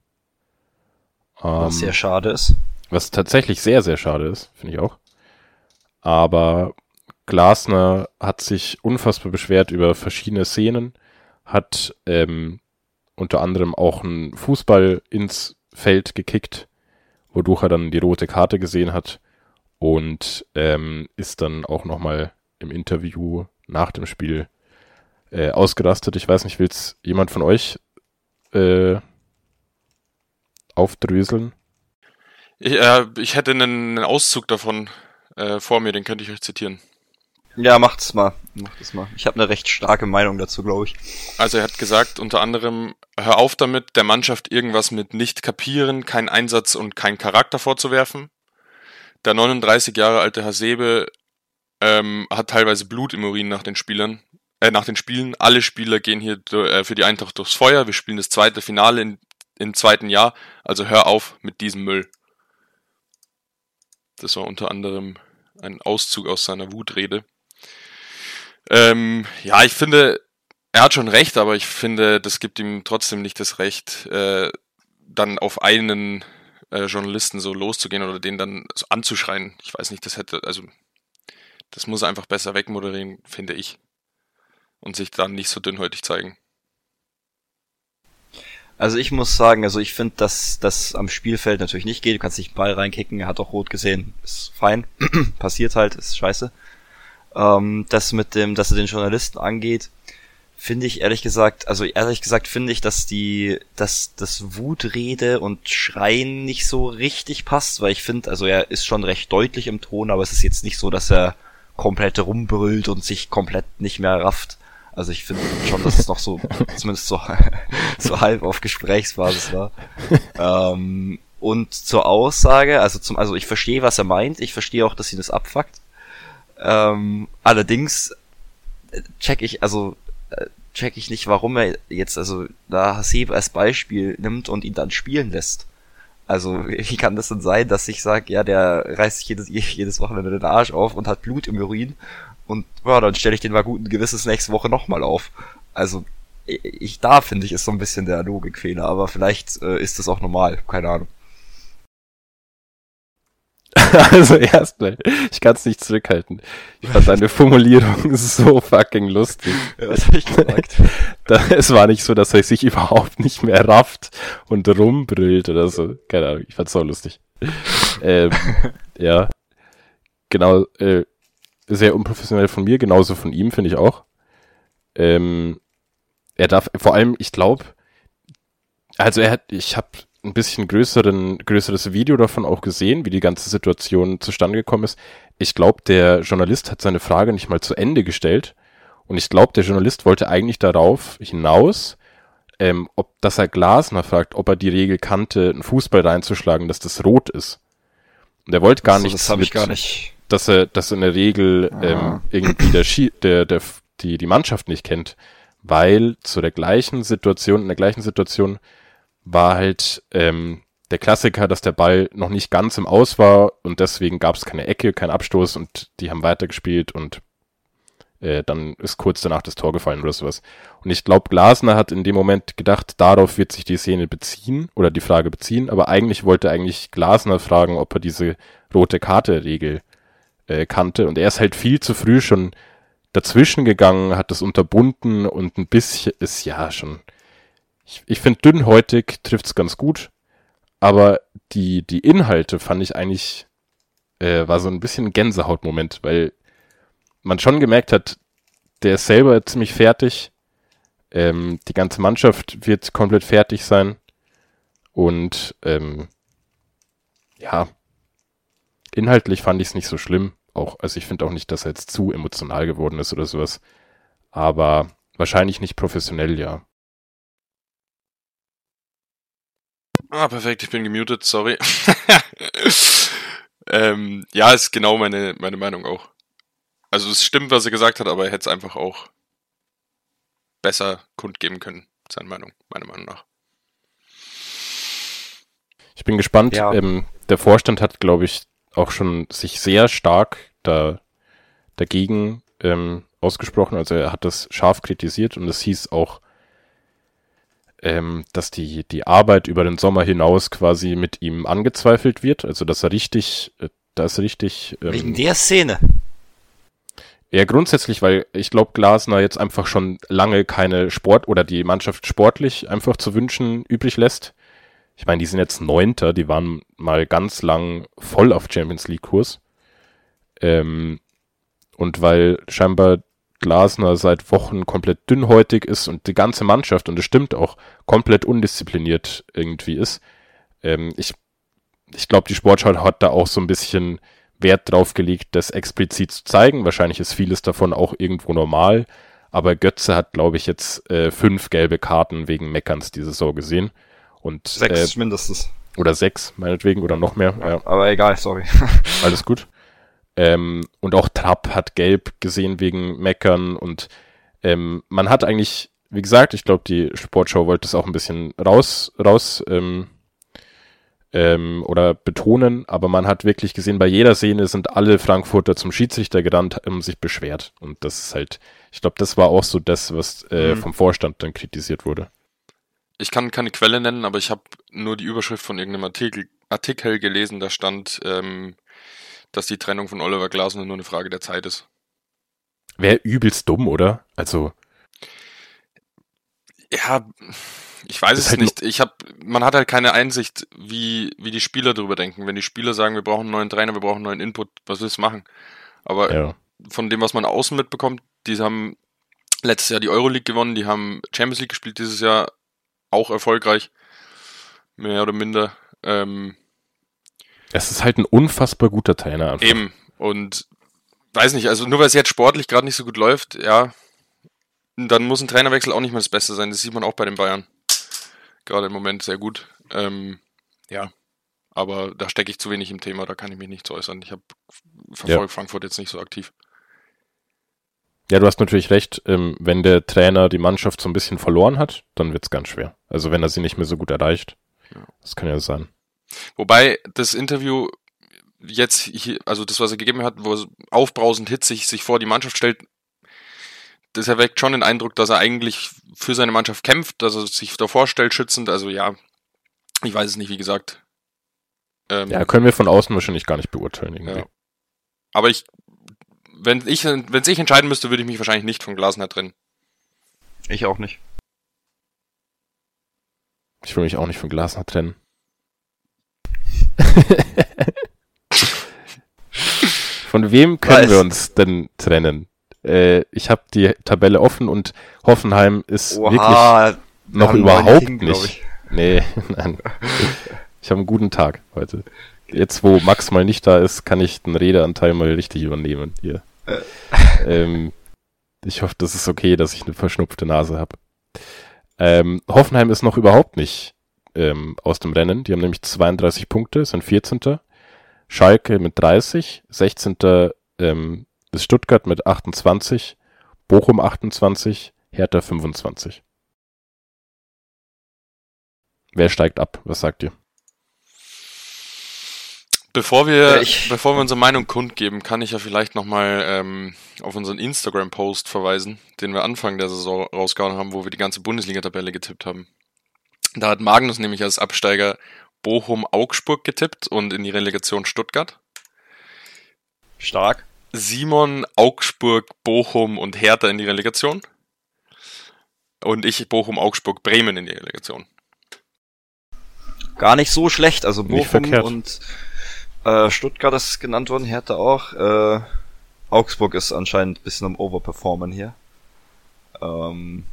Was Ähm, sehr schade ist. was tatsächlich sehr, sehr schade ist, finde ich auch. Aber Glasner hat sich unfassbar beschwert über verschiedene Szenen, hat ähm, unter anderem auch einen Fußball ins Feld gekickt, wodurch er dann die rote Karte gesehen hat und ähm, ist dann auch nochmal im Interview nach dem Spiel äh, ausgerastet. Ich weiß nicht, will's jemand von euch äh, aufdröseln? Ich, äh, ich hätte einen, einen Auszug davon äh, vor mir, den könnte ich euch zitieren. Ja, macht's mal. Macht es mal. Ich habe eine recht starke Meinung dazu, glaube ich. Also er hat gesagt, unter anderem, hör auf damit, der Mannschaft irgendwas mit nicht kapieren, kein Einsatz und kein Charakter vorzuwerfen. Der 39 Jahre alte Hasebe ähm, hat teilweise Blut im Urin nach den Spielern, äh, nach den Spielen. Alle Spieler gehen hier äh, für die Eintracht durchs Feuer. Wir spielen das zweite Finale in, im zweiten Jahr. Also hör auf mit diesem Müll. Das war unter anderem ein Auszug aus seiner Wutrede. Ähm, ja, ich finde, er hat schon recht, aber ich finde, das gibt ihm trotzdem nicht das Recht, äh, dann auf einen äh, Journalisten so loszugehen oder den dann so anzuschreien. Ich weiß nicht, das hätte, also das muss er einfach besser wegmoderieren, finde ich. Und sich dann nicht so dünnhäutig zeigen. Also ich muss sagen, also ich finde, dass das am Spielfeld natürlich nicht geht. Du kannst nicht einen Ball reinkicken, er hat auch rot gesehen, ist fein. Passiert halt, ist scheiße. Ähm, das mit dem, dass er den Journalisten angeht, finde ich ehrlich gesagt, also ehrlich gesagt finde ich, dass die, dass das Wutrede und Schreien nicht so richtig passt, weil ich finde, also er ist schon recht deutlich im Ton, aber es ist jetzt nicht so, dass er komplett rumbrüllt und sich komplett nicht mehr rafft. Also ich finde schon, dass es noch so, zumindest so, so halb auf Gesprächsbasis war. ähm, und zur Aussage, also zum, also ich verstehe, was er meint, ich verstehe auch, dass ihn das abfuckt. Ähm, allerdings äh, check ich, also äh, check ich nicht, warum er jetzt also da Hasebe als Beispiel nimmt und ihn dann spielen lässt. Also wie kann das denn sein, dass ich sage, ja, der reißt sich jedes, jedes Wochenende den Arsch auf und hat Blut im Urin und ja, dann stelle ich den mal guten Gewissens nächste Woche nochmal auf. Also ich, da finde ich ist so ein bisschen der Logikfehler, aber vielleicht äh, ist das auch normal, keine Ahnung. Also erstmal, ich kann es nicht zurückhalten. Ich fand deine Formulierung so fucking lustig. Was hab ich gesagt? Es war nicht so, dass er sich überhaupt nicht mehr rafft und rumbrüllt oder so. Keine Ahnung, ich fand's so lustig. ähm, ja, genau, äh, sehr unprofessionell von mir, genauso von ihm, finde ich auch. Ähm, er darf, vor allem, ich glaube, also er hat, ich habe ein bisschen größeren, größeres Video davon auch gesehen, wie die ganze Situation zustande gekommen ist. Ich glaube, der Journalist hat seine Frage nicht mal zu Ende gestellt. Und ich glaube, der Journalist wollte eigentlich darauf hinaus, ähm, ob, dass er Glasner fragt, ob er die Regel kannte, einen Fußball reinzuschlagen, dass das rot ist. Und er wollte gar So, nicht, das habe ich gar nicht. Dass er, dass in der Regel ähm, irgendwie der, Schi der, der, die, die Mannschaft nicht kennt, weil zu der gleichen Situation, in der gleichen Situation war halt ähm, der Klassiker, dass der Ball noch nicht ganz im Aus war und deswegen gab es keine Ecke, kein Abstoß und die haben weitergespielt und äh, dann ist kurz danach das Tor gefallen oder sowas. Und ich glaube, Glasner hat in dem Moment gedacht, darauf wird sich die Szene beziehen oder die Frage beziehen, aber eigentlich wollte eigentlich Glasner fragen, ob er diese rote Karte-Regel äh, kannte und er ist halt viel zu früh schon dazwischen gegangen, hat das unterbunden und ein bisschen ist ja schon. Ich, ich finde dünnhäutig trifft's ganz gut, aber die die Inhalte fand ich eigentlich äh, war so ein bisschen Gänsehautmoment, weil man schon gemerkt hat, der ist selber ziemlich fertig. Ähm, die ganze Mannschaft wird komplett fertig sein. Und ähm, ja, inhaltlich fand ich es nicht so schlimm. Auch, also ich finde auch nicht, dass er jetzt zu emotional geworden ist oder sowas. Aber wahrscheinlich nicht professionell, ja. Ah, perfekt, ich bin gemutet, sorry. ähm, ja, ist genau meine, meine Meinung auch. Also es stimmt, was er gesagt hat, aber er hätte es einfach auch besser kundgeben können, seine Meinung, meiner Meinung nach. Ich bin gespannt. Ja. Ähm, der Vorstand hat, glaube ich, auch schon sich sehr stark da, dagegen ähm, ausgesprochen. Also er hat das scharf kritisiert und es hieß auch, ähm, dass die, die Arbeit über den Sommer hinaus quasi mit ihm angezweifelt wird. Also dass er richtig, äh, da ist richtig. Ähm, Wegen der Szene. Ja, grundsätzlich, weil ich glaube, Glasner jetzt einfach schon lange keine Sport oder die Mannschaft sportlich einfach zu wünschen übrig lässt. Ich meine, die sind jetzt Neunter, die waren mal ganz lang voll auf Champions League Kurs. Ähm, und weil scheinbar Glasner seit Wochen komplett dünnhäutig ist und die ganze Mannschaft, und es stimmt auch, komplett undiszipliniert irgendwie ist. Ähm, ich ich glaube, die Sportschau hat da auch so ein bisschen Wert drauf gelegt, das explizit zu zeigen. Wahrscheinlich ist vieles davon auch irgendwo normal. Aber Götze hat, glaube ich, jetzt äh, fünf gelbe Karten wegen Meckerns diese Saison gesehen. Und, sechs äh, mindestens. Oder sechs, meinetwegen, oder noch mehr. Ja, Aber egal, sorry. Alles gut. Ähm, und auch Trapp hat gelb gesehen wegen Meckern. Und ähm, man hat eigentlich, wie gesagt, ich glaube, die Sportshow wollte es auch ein bisschen raus, raus ähm, ähm, oder betonen, aber man hat wirklich gesehen, bei jeder Szene sind alle Frankfurter zum Schiedsrichter gerannt, haben sich beschwert. Und das ist halt, ich glaube, das war auch so das, was äh, mhm. vom Vorstand dann kritisiert wurde. Ich kann keine Quelle nennen, aber ich habe nur die Überschrift von irgendeinem Artikel, Artikel gelesen, da stand, ähm, dass die Trennung von Oliver Glasner nur eine Frage der Zeit ist. Wäre übelst dumm, oder? Also. Ja, ich weiß es halt nicht. Ich habe, man hat halt keine Einsicht, wie, wie die Spieler darüber denken. Wenn die Spieler sagen, wir brauchen einen neuen Trainer, wir brauchen einen neuen Input, was willst du machen? Aber ja. von dem, was man außen mitbekommt, die haben letztes Jahr die Euroleague gewonnen, die haben Champions League gespielt dieses Jahr, auch erfolgreich, mehr oder minder. Ähm, es ist halt ein unfassbar guter Trainer. Einfach. Eben. Und weiß nicht, also nur weil es jetzt sportlich gerade nicht so gut läuft, ja, dann muss ein Trainerwechsel auch nicht mehr das Beste sein. Das sieht man auch bei den Bayern gerade im Moment sehr gut. Ähm, ja, aber da stecke ich zu wenig im Thema, da kann ich mich nicht zu äußern. Ich habe verfolgt ja. Frankfurt jetzt nicht so aktiv. Ja, du hast natürlich recht. Ähm, wenn der Trainer die Mannschaft so ein bisschen verloren hat, dann wird es ganz schwer. Also wenn er sie nicht mehr so gut erreicht. Ja. Das kann ja sein. Wobei das Interview jetzt, hier, also das, was er gegeben hat, wo er aufbrausend hitzig sich vor die Mannschaft stellt, das erweckt schon den Eindruck, dass er eigentlich für seine Mannschaft kämpft, dass er sich davor stellt, schützend. Also ja, ich weiß es nicht, wie gesagt. Ähm, ja, können wir von außen wahrscheinlich gar nicht beurteilen. Irgendwie. Ja. Aber ich, wenn ich, wenn ich entscheiden müsste, würde ich mich wahrscheinlich nicht von Glasner trennen. Ich auch nicht. Ich will mich auch nicht von Glasner trennen. von wem können Was? wir uns denn trennen? Äh, ich habe die Tabelle offen und Hoffenheim ist Oha, wirklich noch überhaupt King, nicht. Nee, nein. Ich habe einen guten Tag heute. Jetzt, wo Max mal nicht da ist, kann ich den Redeanteil mal richtig übernehmen hier. Äh. Ähm, ich hoffe, das ist okay, dass ich eine verschnupfte Nase habe. Ähm, Hoffenheim ist noch überhaupt nicht ähm, aus dem Rennen. Die haben nämlich 32 Punkte, sind 14. Schalke mit 30, 16. Ähm, ist Stuttgart mit 28, Bochum 28, Hertha 25. Wer steigt ab? Was sagt ihr? Bevor wir, Ja, ich- bevor wir unsere Meinung kundgeben, kann ich ja vielleicht nochmal ähm, auf unseren Instagram-Post verweisen, den wir Anfang der Saison rausgehauen haben, wo wir die ganze Bundesliga-Tabelle getippt haben. Da hat Magnus nämlich als Absteiger Bochum-Augsburg getippt und in die Relegation Stuttgart. Stark. Simon, Augsburg, Bochum und Hertha in die Relegation. Und ich Bochum, Augsburg, Bremen in die Relegation. Gar nicht so schlecht. Also Bochum und äh, Stuttgart ist genannt worden, Hertha auch. Äh, Augsburg ist anscheinend ein bisschen am Overperformen hier. Ähm,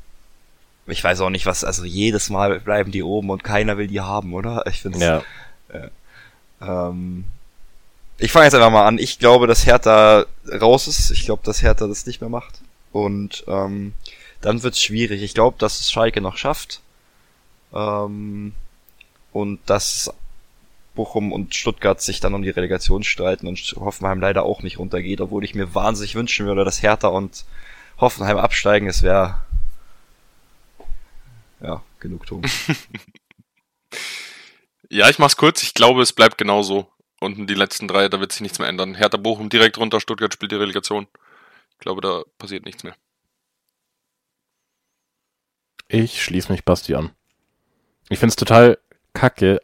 ich weiß auch nicht, was, also jedes Mal bleiben die oben und keiner will die haben, oder? Ich finde Ja. Ähm, ich fange jetzt einfach mal an. Ich glaube, dass Hertha raus ist. Ich glaube, dass Hertha das nicht mehr macht. Und ähm, dann wird's schwierig. Ich glaube, dass es Schalke noch schafft. Ähm, und dass Bochum und Stuttgart sich dann um die Relegation streiten und Hoffenheim leider auch nicht runtergeht, obwohl ich mir wahnsinnig wünschen würde, dass Hertha und Hoffenheim absteigen. Es wäre ja Genugtuung. Ja, ich mach's kurz. Ich glaube, es bleibt genauso. Unten die letzten drei, da wird sich nichts mehr ändern. Hertha Bochum direkt runter, Stuttgart spielt die Relegation. Ich glaube, da passiert nichts mehr. Ich schließe mich Basti an. Ich find's total kacke,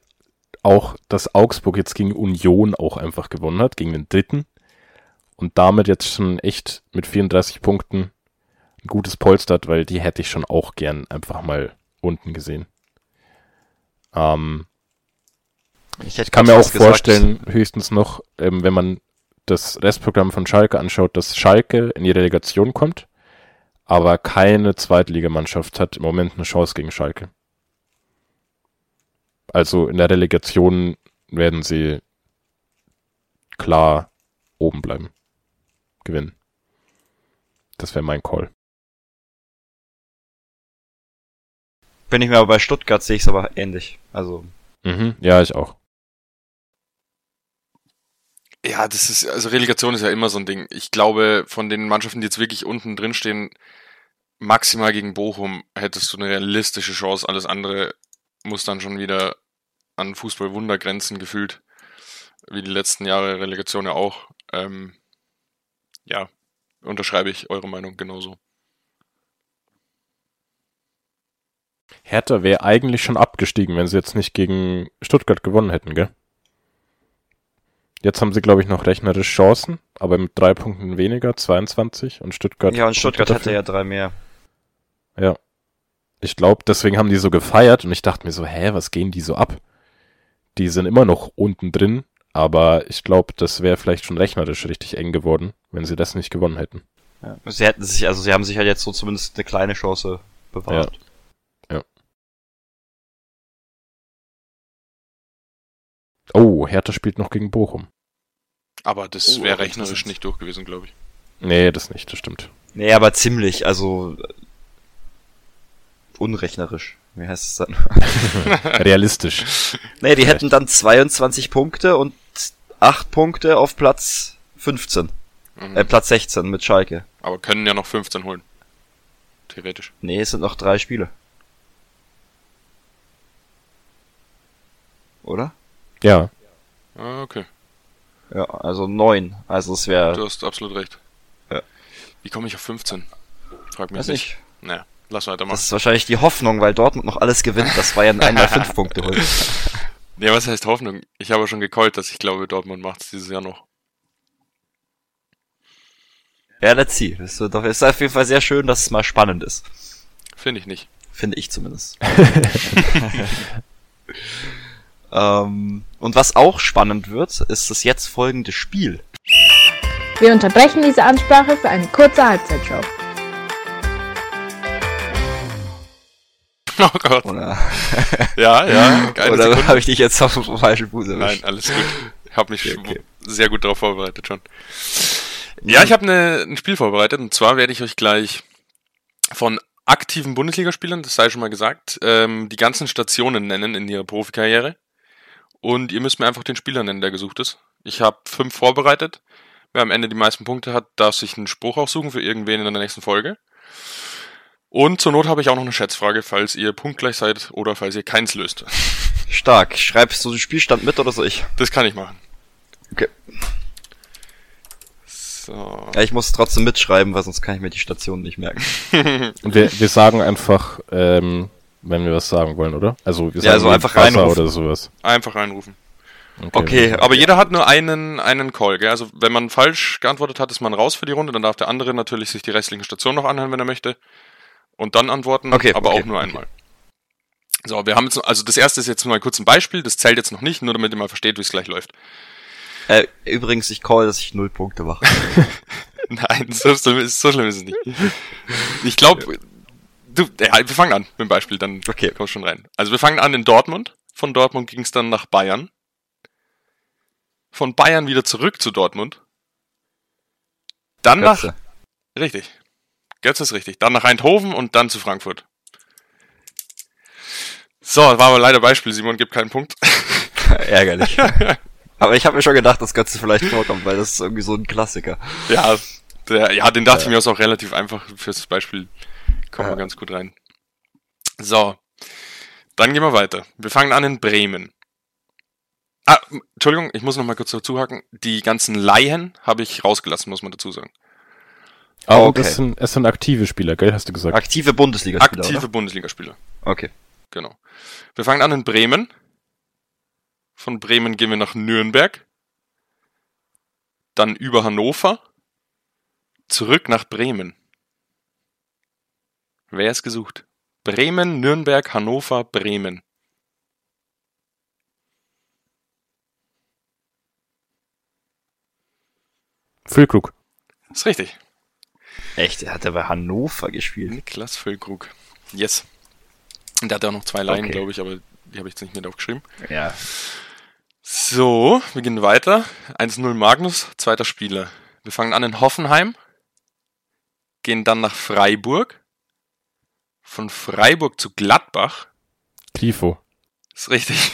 auch dass Augsburg jetzt gegen Union auch einfach gewonnen hat, gegen den dritten. Und damit jetzt schon echt mit 34 Punkten ein gutes Polster hat, weil die hätte ich schon auch gern einfach mal unten gesehen. Ähm, Ich kann mir auch fast gesagt, vorstellen, höchstens noch, ähm, wenn man das Restprogramm von Schalke anschaut, dass Schalke in die Relegation kommt, aber keine Zweitligamannschaft hat im Moment eine Chance gegen Schalke. Also in der Relegation werden sie klar oben bleiben. Gewinnen. Das wäre mein Call. Bin ich mir aber bei Stuttgart sehe ich es aber ähnlich. Also Mhm, ja, ich auch. Ja, das ist, also Relegation ist ja immer so ein Ding. Ich glaube, von den Mannschaften, die jetzt wirklich unten drin stehen, maximal gegen Bochum hättest du eine realistische Chance. Alles andere muss dann schon wieder an Fußball-Wundergrenzen gefühlt. Wie die letzten Jahre Relegation ja auch. Ähm, ja, unterschreibe ich eure Meinung genauso. Hertha wäre eigentlich schon abgestiegen, wenn sie jetzt nicht gegen Stuttgart gewonnen hätten, gell? Jetzt haben sie, glaube ich, noch rechnerisch Chancen, aber mit drei Punkten weniger, 22 und Stuttgart. ja, und Stuttgart hatte ja drei mehr. Ja. Ich glaube, deswegen haben die so gefeiert und ich dachte mir so, hä, was gehen die so ab? Die sind immer noch unten drin, aber ich glaube, das wäre vielleicht schon rechnerisch richtig eng geworden, wenn sie das nicht gewonnen hätten. Ja. Sie hätten sich, also sie haben sich halt jetzt so zumindest eine kleine Chance bewahrt. Oh, Hertha spielt noch gegen Bochum. Aber das Oh, wäre rechnerisch nicht durch gewesen, glaube ich. Nee, das nicht, das stimmt. Nee, aber ziemlich, also unrechnerisch. Wie heißt es dann? Realistisch. nee, die hätten dann 22 Punkte und 8 Punkte auf Platz 15. Mhm. Äh, Platz 16 mit Schalke. Aber können ja noch 15 holen. Theoretisch. Nee, es sind noch drei Spiele. Oder? Ja. Ah, okay. Ja, also neun. Also es wäre, Du hast absolut recht. Ja. Wie komme ich auf 15? Frag mich weiß nicht. nicht. Naja, lass weitermachen. Das ist wahrscheinlich die Hoffnung, weil Dortmund noch alles gewinnt, dass Bayern einmal fünf Punkte holt. Nee, was heißt Hoffnung? Ich habe schon gecallt, dass ich glaube, Dortmund macht es dieses Jahr noch. Ja, let's see. Das wird doch, ist auf jeden Fall sehr schön, dass es mal spannend ist. Finde ich nicht. Finde ich zumindest. ähm, und was auch spannend wird, ist das jetzt folgende Spiel. Wir unterbrechen diese Ansprache für eine kurze Halbzeitshow. Oh Gott. Oder, Ja, ja. Oder habe ich dich jetzt auf dem falschen Fuß erwischt? Nein, alles gut. Ich habe mich okay. sehr gut darauf vorbereitet schon. Ja, ich habe ne, ein Spiel vorbereitet und zwar werde ich euch gleich von aktiven Bundesligaspielern, das sei schon mal gesagt, ähm, die ganzen Stationen nennen in ihrer Profikarriere. Und ihr müsst mir einfach den Spieler nennen, der gesucht ist. Ich habe fünf vorbereitet. Wer am Ende die meisten Punkte hat, darf sich einen Spruch aussuchen für irgendwen in der nächsten Folge. Und zur Not habe ich auch noch eine Schätzfrage, falls ihr punktgleich seid oder falls ihr keins löst. Stark. Schreibst du den Spielstand mit oder so ich? Das kann ich machen. Okay. So. Ja, ich muss trotzdem mitschreiben, weil sonst kann ich mir die Station nicht merken. Und wir, wir sagen einfach, ähm, wenn wir was sagen wollen, oder? Also wir Ja, sagen also wie einfach Wasser reinrufen. oder sowas. Einfach reinrufen. Okay. Aber jeder hat nur einen, einen Call, gell? Also wenn man falsch geantwortet hat, ist man raus für die Runde. Dann darf der andere natürlich sich die restlichen Stationen noch anhören, wenn er möchte. Und dann antworten, Okay, aber okay, auch nur okay. einmal. So, wir haben jetzt, also das erste ist jetzt mal kurz ein Beispiel, das zählt jetzt noch nicht, nur damit ihr mal versteht, wie es gleich läuft. Äh, übrigens, ich call, dass ich null Punkte mache. Nein, so schlimm, ist, so schlimm ist es nicht. Ich glaube, du, ja, wir fangen an mit dem Beispiel, dann Okay. kommst du schon rein. Also wir fangen an in Dortmund. Von Dortmund ging es dann nach Bayern. Von Bayern wieder zurück zu Dortmund. Dann nach, Götze. richtig. Jetzt ist richtig. Dann nach Eindhoven und dann zu Frankfurt. So, war aber leider Beispiel. Simon gibt keinen Punkt. Ärgerlich. Aber ich habe mir schon gedacht, dass Götze vielleicht vorkommt, weil das ist irgendwie so ein Klassiker. Ja, der, ja, den dachte ich mir ist auch relativ einfach fürs Beispiel. Kommen wir Ja. ganz gut rein. So. Dann gehen wir weiter. Wir fangen an in Bremen. Ah, Entschuldigung, ich muss noch mal kurz dazu haken. Die ganzen Laien habe ich rausgelassen, muss man dazu sagen. Aber Okay. das sind, es sind aktive Spieler, gell, hast du gesagt? Aktive Bundesligaspieler, Aktive oder? Bundesligaspieler. Okay. Genau. Wir fangen an in Bremen. Von Bremen gehen wir nach Nürnberg. Dann über Hannover. Zurück nach Bremen. Wer ist gesucht? Bremen, Nürnberg, Hannover, Bremen. Füllkrug. Ist richtig. Echt, er hat ja bei Hannover gespielt. Niklas Füllkrug. Yes. Und der hat auch noch zwei Laien, Okay. glaube ich, aber die habe ich jetzt nicht mit aufgeschrieben. Ja. So, wir gehen weiter. 1-0 Magnus, zweiter Spieler. Wir fangen an in Hoffenheim, gehen dann nach Freiburg, von Freiburg zu Gladbach, Grifo. ist richtig,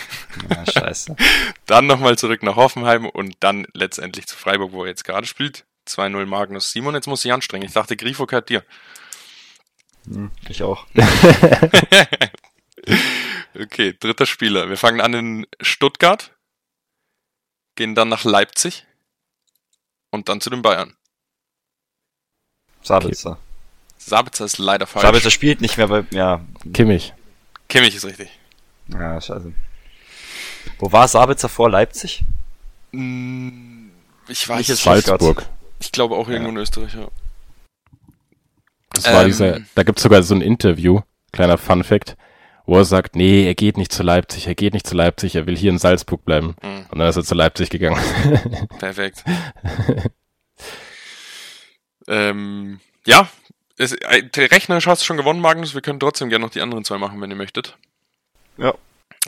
ja scheiße. dann nochmal zurück nach Hoffenheim und dann letztendlich zu Freiburg, wo er jetzt gerade spielt. 2-0 Magnus. Simon, jetzt muss ich anstrengen. Ich dachte, Grifo gehört dir. Hm, ich auch. Okay, dritter Spieler. Wir fangen an in Stuttgart, gehen dann nach Leipzig und dann zu den Bayern. Sabitzer. Sabitzer ist leider falsch. Sabitzer spielt nicht mehr bei, ja. Kimmich. Kimmich ist richtig. Ja, scheiße. Wo war Sabitzer vor Leipzig? Mm, Ich weiß nicht. Salzburg. Ich glaube auch irgendwo Ja. in Österreich, ja. Das war Ähm. dieser, da gibt's sogar so ein Interview, kleiner Fun Fact, wo er sagt, nee, er geht nicht zu Leipzig, er geht nicht zu Leipzig, er will hier in Salzburg bleiben. Mhm, Und dann ist er zu Leipzig gegangen. perfekt. ähm, ja, es, äh, der rechnerisch hast du schon gewonnen, Magnus. Wir können trotzdem gerne noch die anderen zwei machen, wenn ihr möchtet. Ja.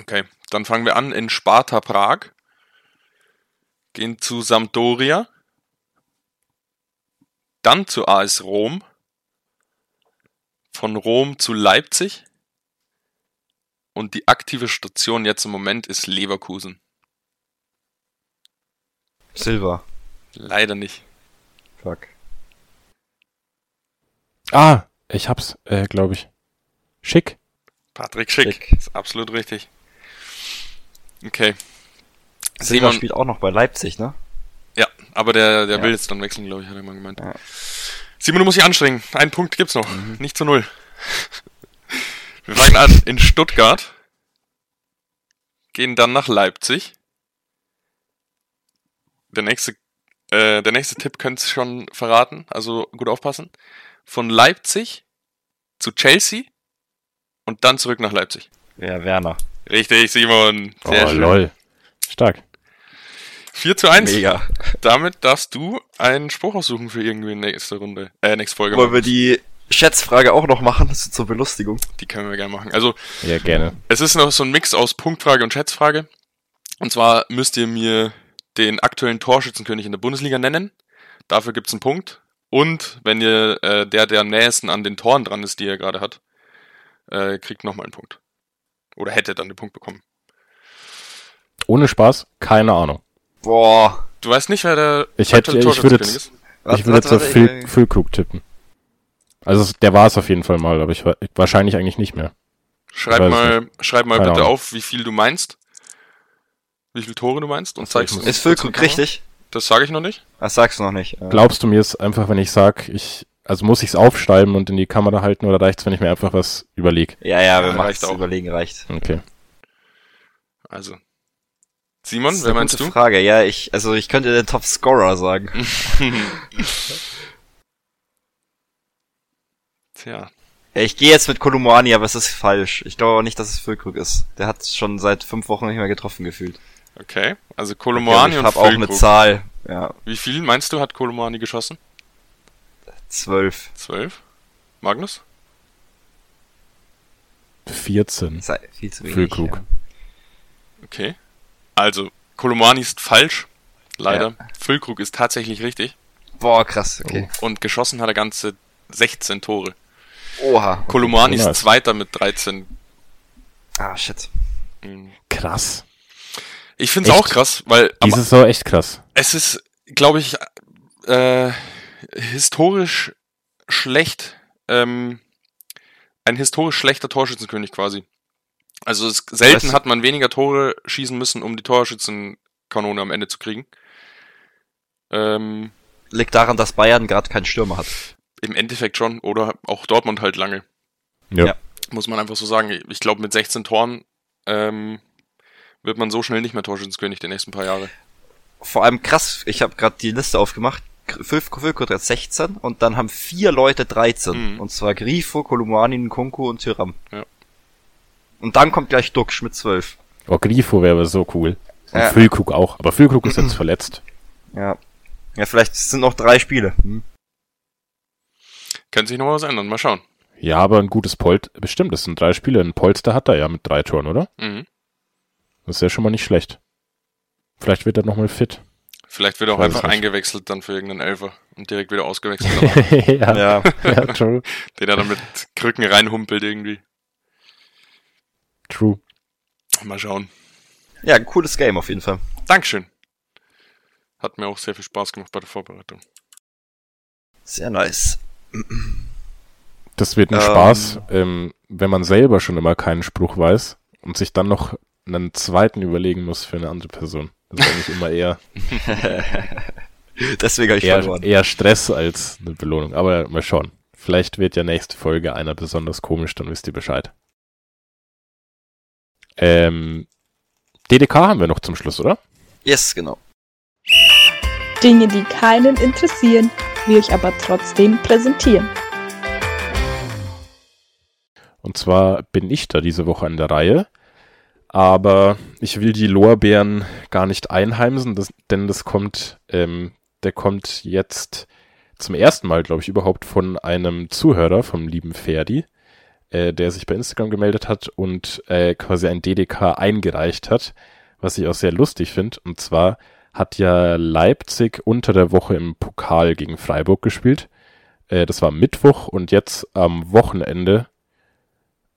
Okay, dann fangen wir an in Sparta Prag. Gehen zu Sampdoria. Dann zu AS Rom. Von Rom zu Leipzig. Und die aktive Station jetzt im Moment ist Leverkusen. Silva. Leider nicht. Fuck. ah, ich hab's, äh, glaube ich. Schick. Patrick Schick. Schick. Ist absolut richtig. Okay. Silva Simon, spielt auch noch bei Leipzig, ne? Ja, aber der, der Ja. will jetzt dann wechseln, glaube ich, hat er mal gemeint. Ja. Simon, du musst dich anstrengen. Einen Punkt gibt's noch. Mhm. Nicht zu null. Wir fangen an in Stuttgart. Gehen dann nach Leipzig. Der nächste, äh, der nächste Tipp könnt ihr schon verraten, also gut aufpassen. Von Leipzig zu Chelsea und dann zurück nach Leipzig. Ja, Werner. Richtig, Simon. Sehr oh, schön. lol. Stark. 4 zu 1. Mega. Damit darfst du einen Spruch aussuchen für irgendwie nächste Runde. Äh, nächste Folge. Wollen wir die Schätzfrage auch noch machen? Das ist zur Belustigung. die können wir gerne machen. Also, Ja, gerne. es ist noch so ein Mix aus Punktfrage und Schätzfrage. Und zwar müsst ihr mir den aktuellen Torschützenkönig in der Bundesliga nennen. Dafür gibt's einen Punkt. Und wenn ihr äh, der, der am nächsten an den Toren dran ist, die er gerade hat, äh, kriegt nochmal einen Punkt. Oder hätte dann den Punkt bekommen. Ohne Spaß, keine Ahnung. Boah. Du weißt nicht, wer der Ich hätte- ich würde jetzt- ich würde jetzt auf Füll, ich- Füllkrug tippen. Also es- der war es auf jeden Fall mal, aber ich wa- wahrscheinlich eigentlich nicht mehr. Schreib mal, schreib mal Keine bitte Ahnung. auf, wie viel du meinst. wie viele Tore du meinst und zeigst uns Ist die Kamera? richtig? Das sage ich noch nicht. Das sagst du noch nicht. Glaubst du mir es einfach, wenn ich sag, ich, also muss ich es aufschreiben und in die Kamera halten oder reicht's, wenn ich mir einfach was überlege? Ja, ja, wir Ja, machen reicht es. auch. Überlegen reicht. Okay. Also. Simon, Das ist wer eine meinst gute du? Frage. Ja, ich, also ich könnte den Top Scorer sagen. Tja. Ja, ich gehe jetzt mit Kolumani, aber es ist falsch. Ich glaube auch nicht, dass es Füllkrug ist. Der hat schon seit fünf Wochen nicht mehr getroffen gefühlt. Okay. Also Kolomani ich und habe auch eine Füllkrug. Zahl. Ja, Wie viel meinst du hat Kolomani geschossen? zwölf. Zwölf? Magnus? 14. Sei viel zu wenig. Füllkrug. Ja. Okay. Also, Kolomani ist falsch. Leider. Füllkrug ist tatsächlich richtig. Boah, krass. Okay. Und geschossen hat er ganze 16 Tore. Oha. Kolomani ist Zweiter mit 13. Ah, shit. Mhm. Krass. Ich finde es Echt? auch krass, weil am Diese Saison echt krass. Es ist, glaube ich, äh, historisch schlecht, ähm, ein historisch schlechter Torschützenkönig quasi. Also es, selten Was? hat man weniger Tore schießen müssen, um die Torschützenkanone am Ende zu kriegen. Ähm, Liegt daran, dass Bayern gerade keinen Stürmer hat. Im Endeffekt schon, oder auch Dortmund halt lange. Ja. Ja. Muss man einfach so sagen. Ich glaube, mit 16 Toren ähm, wird man so schnell nicht mehr Torschützenkönig die nächsten paar Jahre. Vor allem krass, ich habe gerade die Liste aufgemacht. Füllkrug hat 16 und dann haben vier Leute 13. Mhm. Und zwar Grifo, Kolumani, Nkunku und Tyram. Ja. Und dann kommt gleich Duxch mit 12. Oh, Grifo wäre aber so cool. Und Ja. Füllkrug auch. Aber Füllkrug ist jetzt verletzt. Ja. Ja, vielleicht sind noch drei Spiele. Hm. Könnte sich noch mal was ändern. Mal schauen. Ja, aber ein gutes Polster. Bestimmt, das sind drei Spiele. Ein Polster hat er ja mit drei Toren, oder? Mhm. Das ist ja schon mal nicht schlecht. Vielleicht wird er nochmal fit. Vielleicht wird er auch einfach nicht. eingewechselt dann für irgendeinen Elfer und direkt wieder ausgewechselt, ja, Ja. ja, true. den er dann mit Krücken reinhumpelt irgendwie. True. Mal schauen. ja, ein cooles Game auf jeden Fall. Dankeschön. Hat mir auch sehr viel Spaß gemacht bei der Vorbereitung. Sehr nice. Das wird ein Ähm. Spaß, ähm, wenn man selber schon immer keinen Spruch weiß und sich dann noch einen zweiten überlegen muss für eine andere Person. Das ist eigentlich immer eher, Deswegen habe ich eher, verloren. eher Stress als eine Belohnung. Aber mal schauen. Vielleicht wird ja nächste Folge einer besonders komisch, dann wisst ihr Bescheid. Ähm, DDK haben wir noch zum Schluss, oder? Yes, genau. Dinge, die keinen interessieren, wir euch aber trotzdem präsentieren. Und zwar bin ich da diese Woche an der Reihe. Aber ich will die Lorbeeren gar nicht einheimsen, das, denn das kommt, ähm, der kommt jetzt zum ersten Mal, glaube ich, überhaupt von einem Zuhörer, vom lieben Ferdi, äh, der sich bei Instagram gemeldet hat und äh, quasi ein DDK eingereicht hat, was ich auch sehr lustig finde. Und zwar hat ja Leipzig unter der Woche im Pokal gegen Freiburg gespielt. Äh, das war Mittwoch und jetzt am Wochenende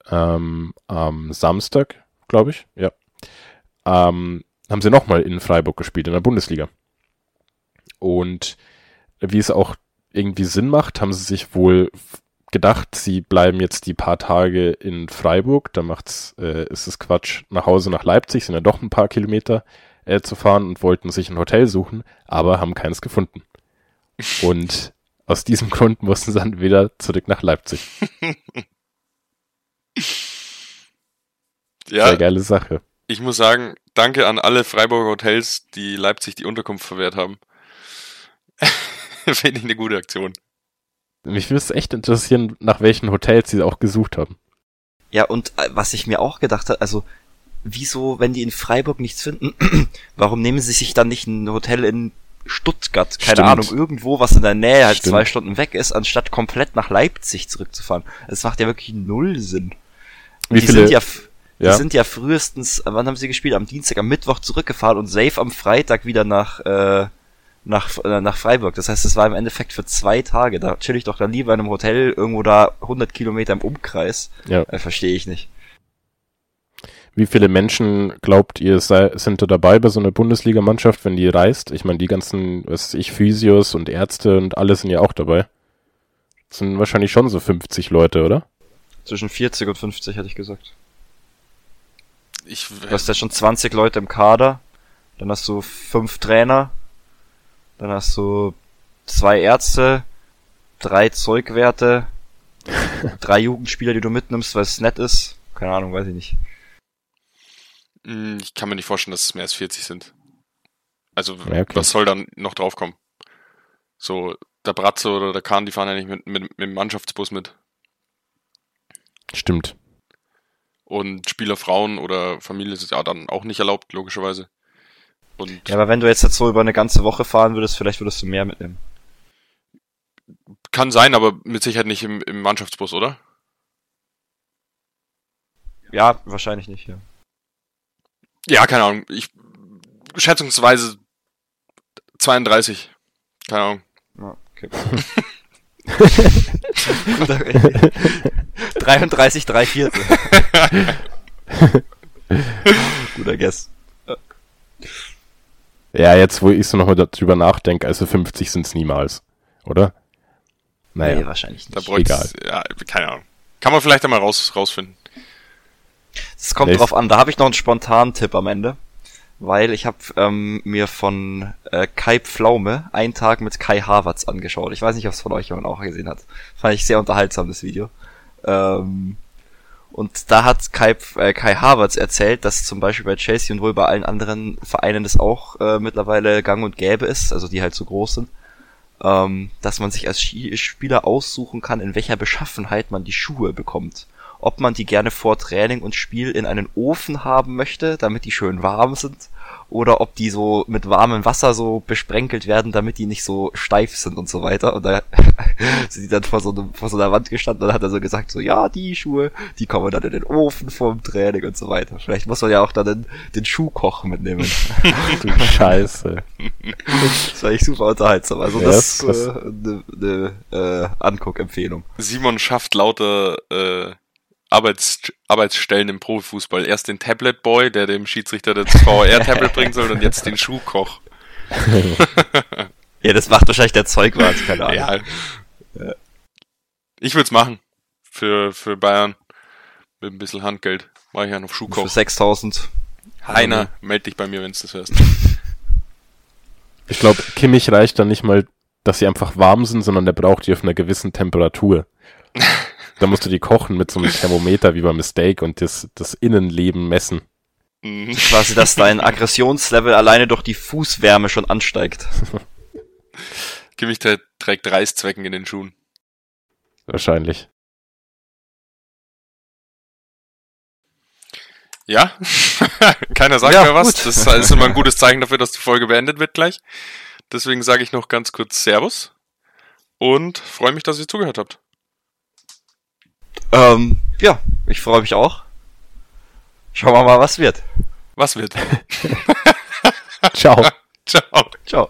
ähm, am Samstag, glaube ich, ja, ähm, haben sie nochmal in Freiburg gespielt, in der Bundesliga. Und wie es auch irgendwie Sinn macht, haben sie sich wohl gedacht, sie bleiben jetzt die paar Tage in Freiburg, da macht's, äh, ist es Quatsch, nach Hause nach Leipzig, sind ja doch ein paar Kilometer äh, zu fahren und wollten sich ein Hotel suchen, aber haben keins gefunden. Und aus diesem Grund mussten sie dann wieder zurück nach Leipzig. Ja, Sehr geile Sache. ich muss sagen, danke an alle Freiburger Hotels, die Leipzig die Unterkunft verwehrt haben. Finde ich eine gute Aktion. Mich würde es echt interessieren, nach welchen Hotels sie auch gesucht haben. Ja, und äh, was ich mir auch gedacht habe, also, wieso, wenn die in Freiburg nichts finden, warum nehmen sie sich dann nicht ein Hotel in Stuttgart, keine Stimmt. Ahnung, irgendwo, was in der Nähe halt Stimmt. zwei Stunden weg ist, anstatt komplett nach Leipzig zurückzufahren? Das macht ja wirklich null Sinn. Wie die viele- sind ja, f- die Ja. sind ja frühestens, äh, wann haben sie gespielt? Am Dienstag, am Mittwoch zurückgefahren und safe am Freitag wieder nach, äh, nach, äh, nach Freiburg. Das heißt, es war im Endeffekt für zwei Tage. Da chill ich doch dann lieber in einem Hotel irgendwo da 100 Kilometer im Umkreis. Ja. Äh, Verstehe ich nicht. Wie viele Menschen glaubt ihr sei, sind da dabei bei so einer Bundesligamannschaft, wenn die reist? Ich meine, die ganzen, was weiß ich, Physios und Ärzte und alle sind ja auch dabei. Das sind wahrscheinlich schon so 50 Leute, oder? Zwischen 40 und 50 hätte ich gesagt. Ich, Du hast ja schon 20 Leute im Kader. Dann hast du fünf Trainer. Dann hast du zwei Ärzte, drei Zeugwerte, drei Jugendspieler, die du mitnimmst, weil es nett ist. Keine Ahnung, weiß ich nicht. Hm, Ich kann mir nicht vorstellen, dass es mehr als 40 sind. Also, Ja, okay. was soll dann noch draufkommen? So, der Bratze oder der Kahn, die fahren ja nicht mit, mit, mit dem Mannschaftsbus mit. Stimmt. Und Spielerfrauen oder Familie ist ja dann auch nicht erlaubt, logischerweise. Und Ja, aber wenn du jetzt, jetzt so über eine ganze Woche fahren würdest, vielleicht würdest du mehr mitnehmen. kann sein, aber mit Sicherheit nicht im, im Mannschaftsbus, oder? Ja, wahrscheinlich nicht, ja. Ja, keine Ahnung. Ich schätzungsweise 32. Keine Ahnung. Ja, okay. 33, 3 Viertel. Guter Guess. Ja, jetzt, wo ich so nochmal darüber nachdenke, also 50 sind's niemals. Oder? Naja. Nee, wahrscheinlich Da nicht. bräuchte es, ja, keine Ahnung. Kann man vielleicht einmal raus, rausfinden. Es kommt Nee, drauf an, da habe ich noch einen spontanen Tipp am Ende. Weil ich habe ähm, mir von äh, Kai Pflaume einen Tag mit Kai Havertz angeschaut. Ich weiß nicht, ob es von euch jemand auch gesehen hat. Fand ich sehr unterhaltsam, das Video. Ähm, und da hat Kai, äh, Kai Havertz erzählt, dass zum Beispiel bei Chelsea und wohl bei allen anderen Vereinen das auch äh, mittlerweile gang und gäbe ist, also die halt so groß sind, ähm, dass man sich als Spieler aussuchen kann, in welcher Beschaffenheit man die Schuhe bekommt. Ob man die gerne vor Training und Spiel in einen Ofen haben möchte, damit die schön warm sind, oder ob die so mit warmem Wasser so besprenkelt werden, damit die nicht so steif sind und so weiter. Und da sind die dann vor so, einem, vor so einer Wand gestanden und hat er so gesagt, so ja, die Schuhe, die kommen dann in den Ofen vorm Training und so weiter. Vielleicht muss man ja auch dann den, den Schuhkoch mitnehmen. Du Scheiße. Das war echt super unterhaltsam. Also das ist äh, eine ne, äh, Anguckempfehlung. Simon schafft lauter äh, Arbeits Arbeitsstellen im Profifußball. Erst den Tablet Boy, der dem Schiedsrichter das VR-Tablet bringen soll, und jetzt den Schuhkoch. Ja, das macht wahrscheinlich der Zeugwart, keine Ahnung. Ja. Ich würde es machen. Für, für Bayern. Mit ein bisschen Handgeld. Mach ich auf Für Schuhkoch. 6000. Heiner, meld dich bei mir, wenn du das hörst. Ich glaube, Kimmich reicht dann nicht mal, dass sie einfach warm sind, sondern der braucht die auf einer gewissen Temperatur. Da musst du die kochen mit so einem Thermometer wie beim Steak und das, das Innenleben messen. Mhm. Quasi, dass dein Aggressionslevel alleine durch die Fußwärme schon ansteigt. Trä- trägt Reißzwecken in den Schuhen. Wahrscheinlich. Ja? Keiner sagt Ja, mehr was. gut. Das ist immer ein gutes Zeichen dafür, dass die Folge beendet wird gleich. Deswegen sage ich noch ganz kurz Servus und freue mich, dass ihr zugehört habt. Ähm, ja, ich freue mich auch. Schauen wir mal, was wird. Was wird? Ciao. Ciao. Ciao.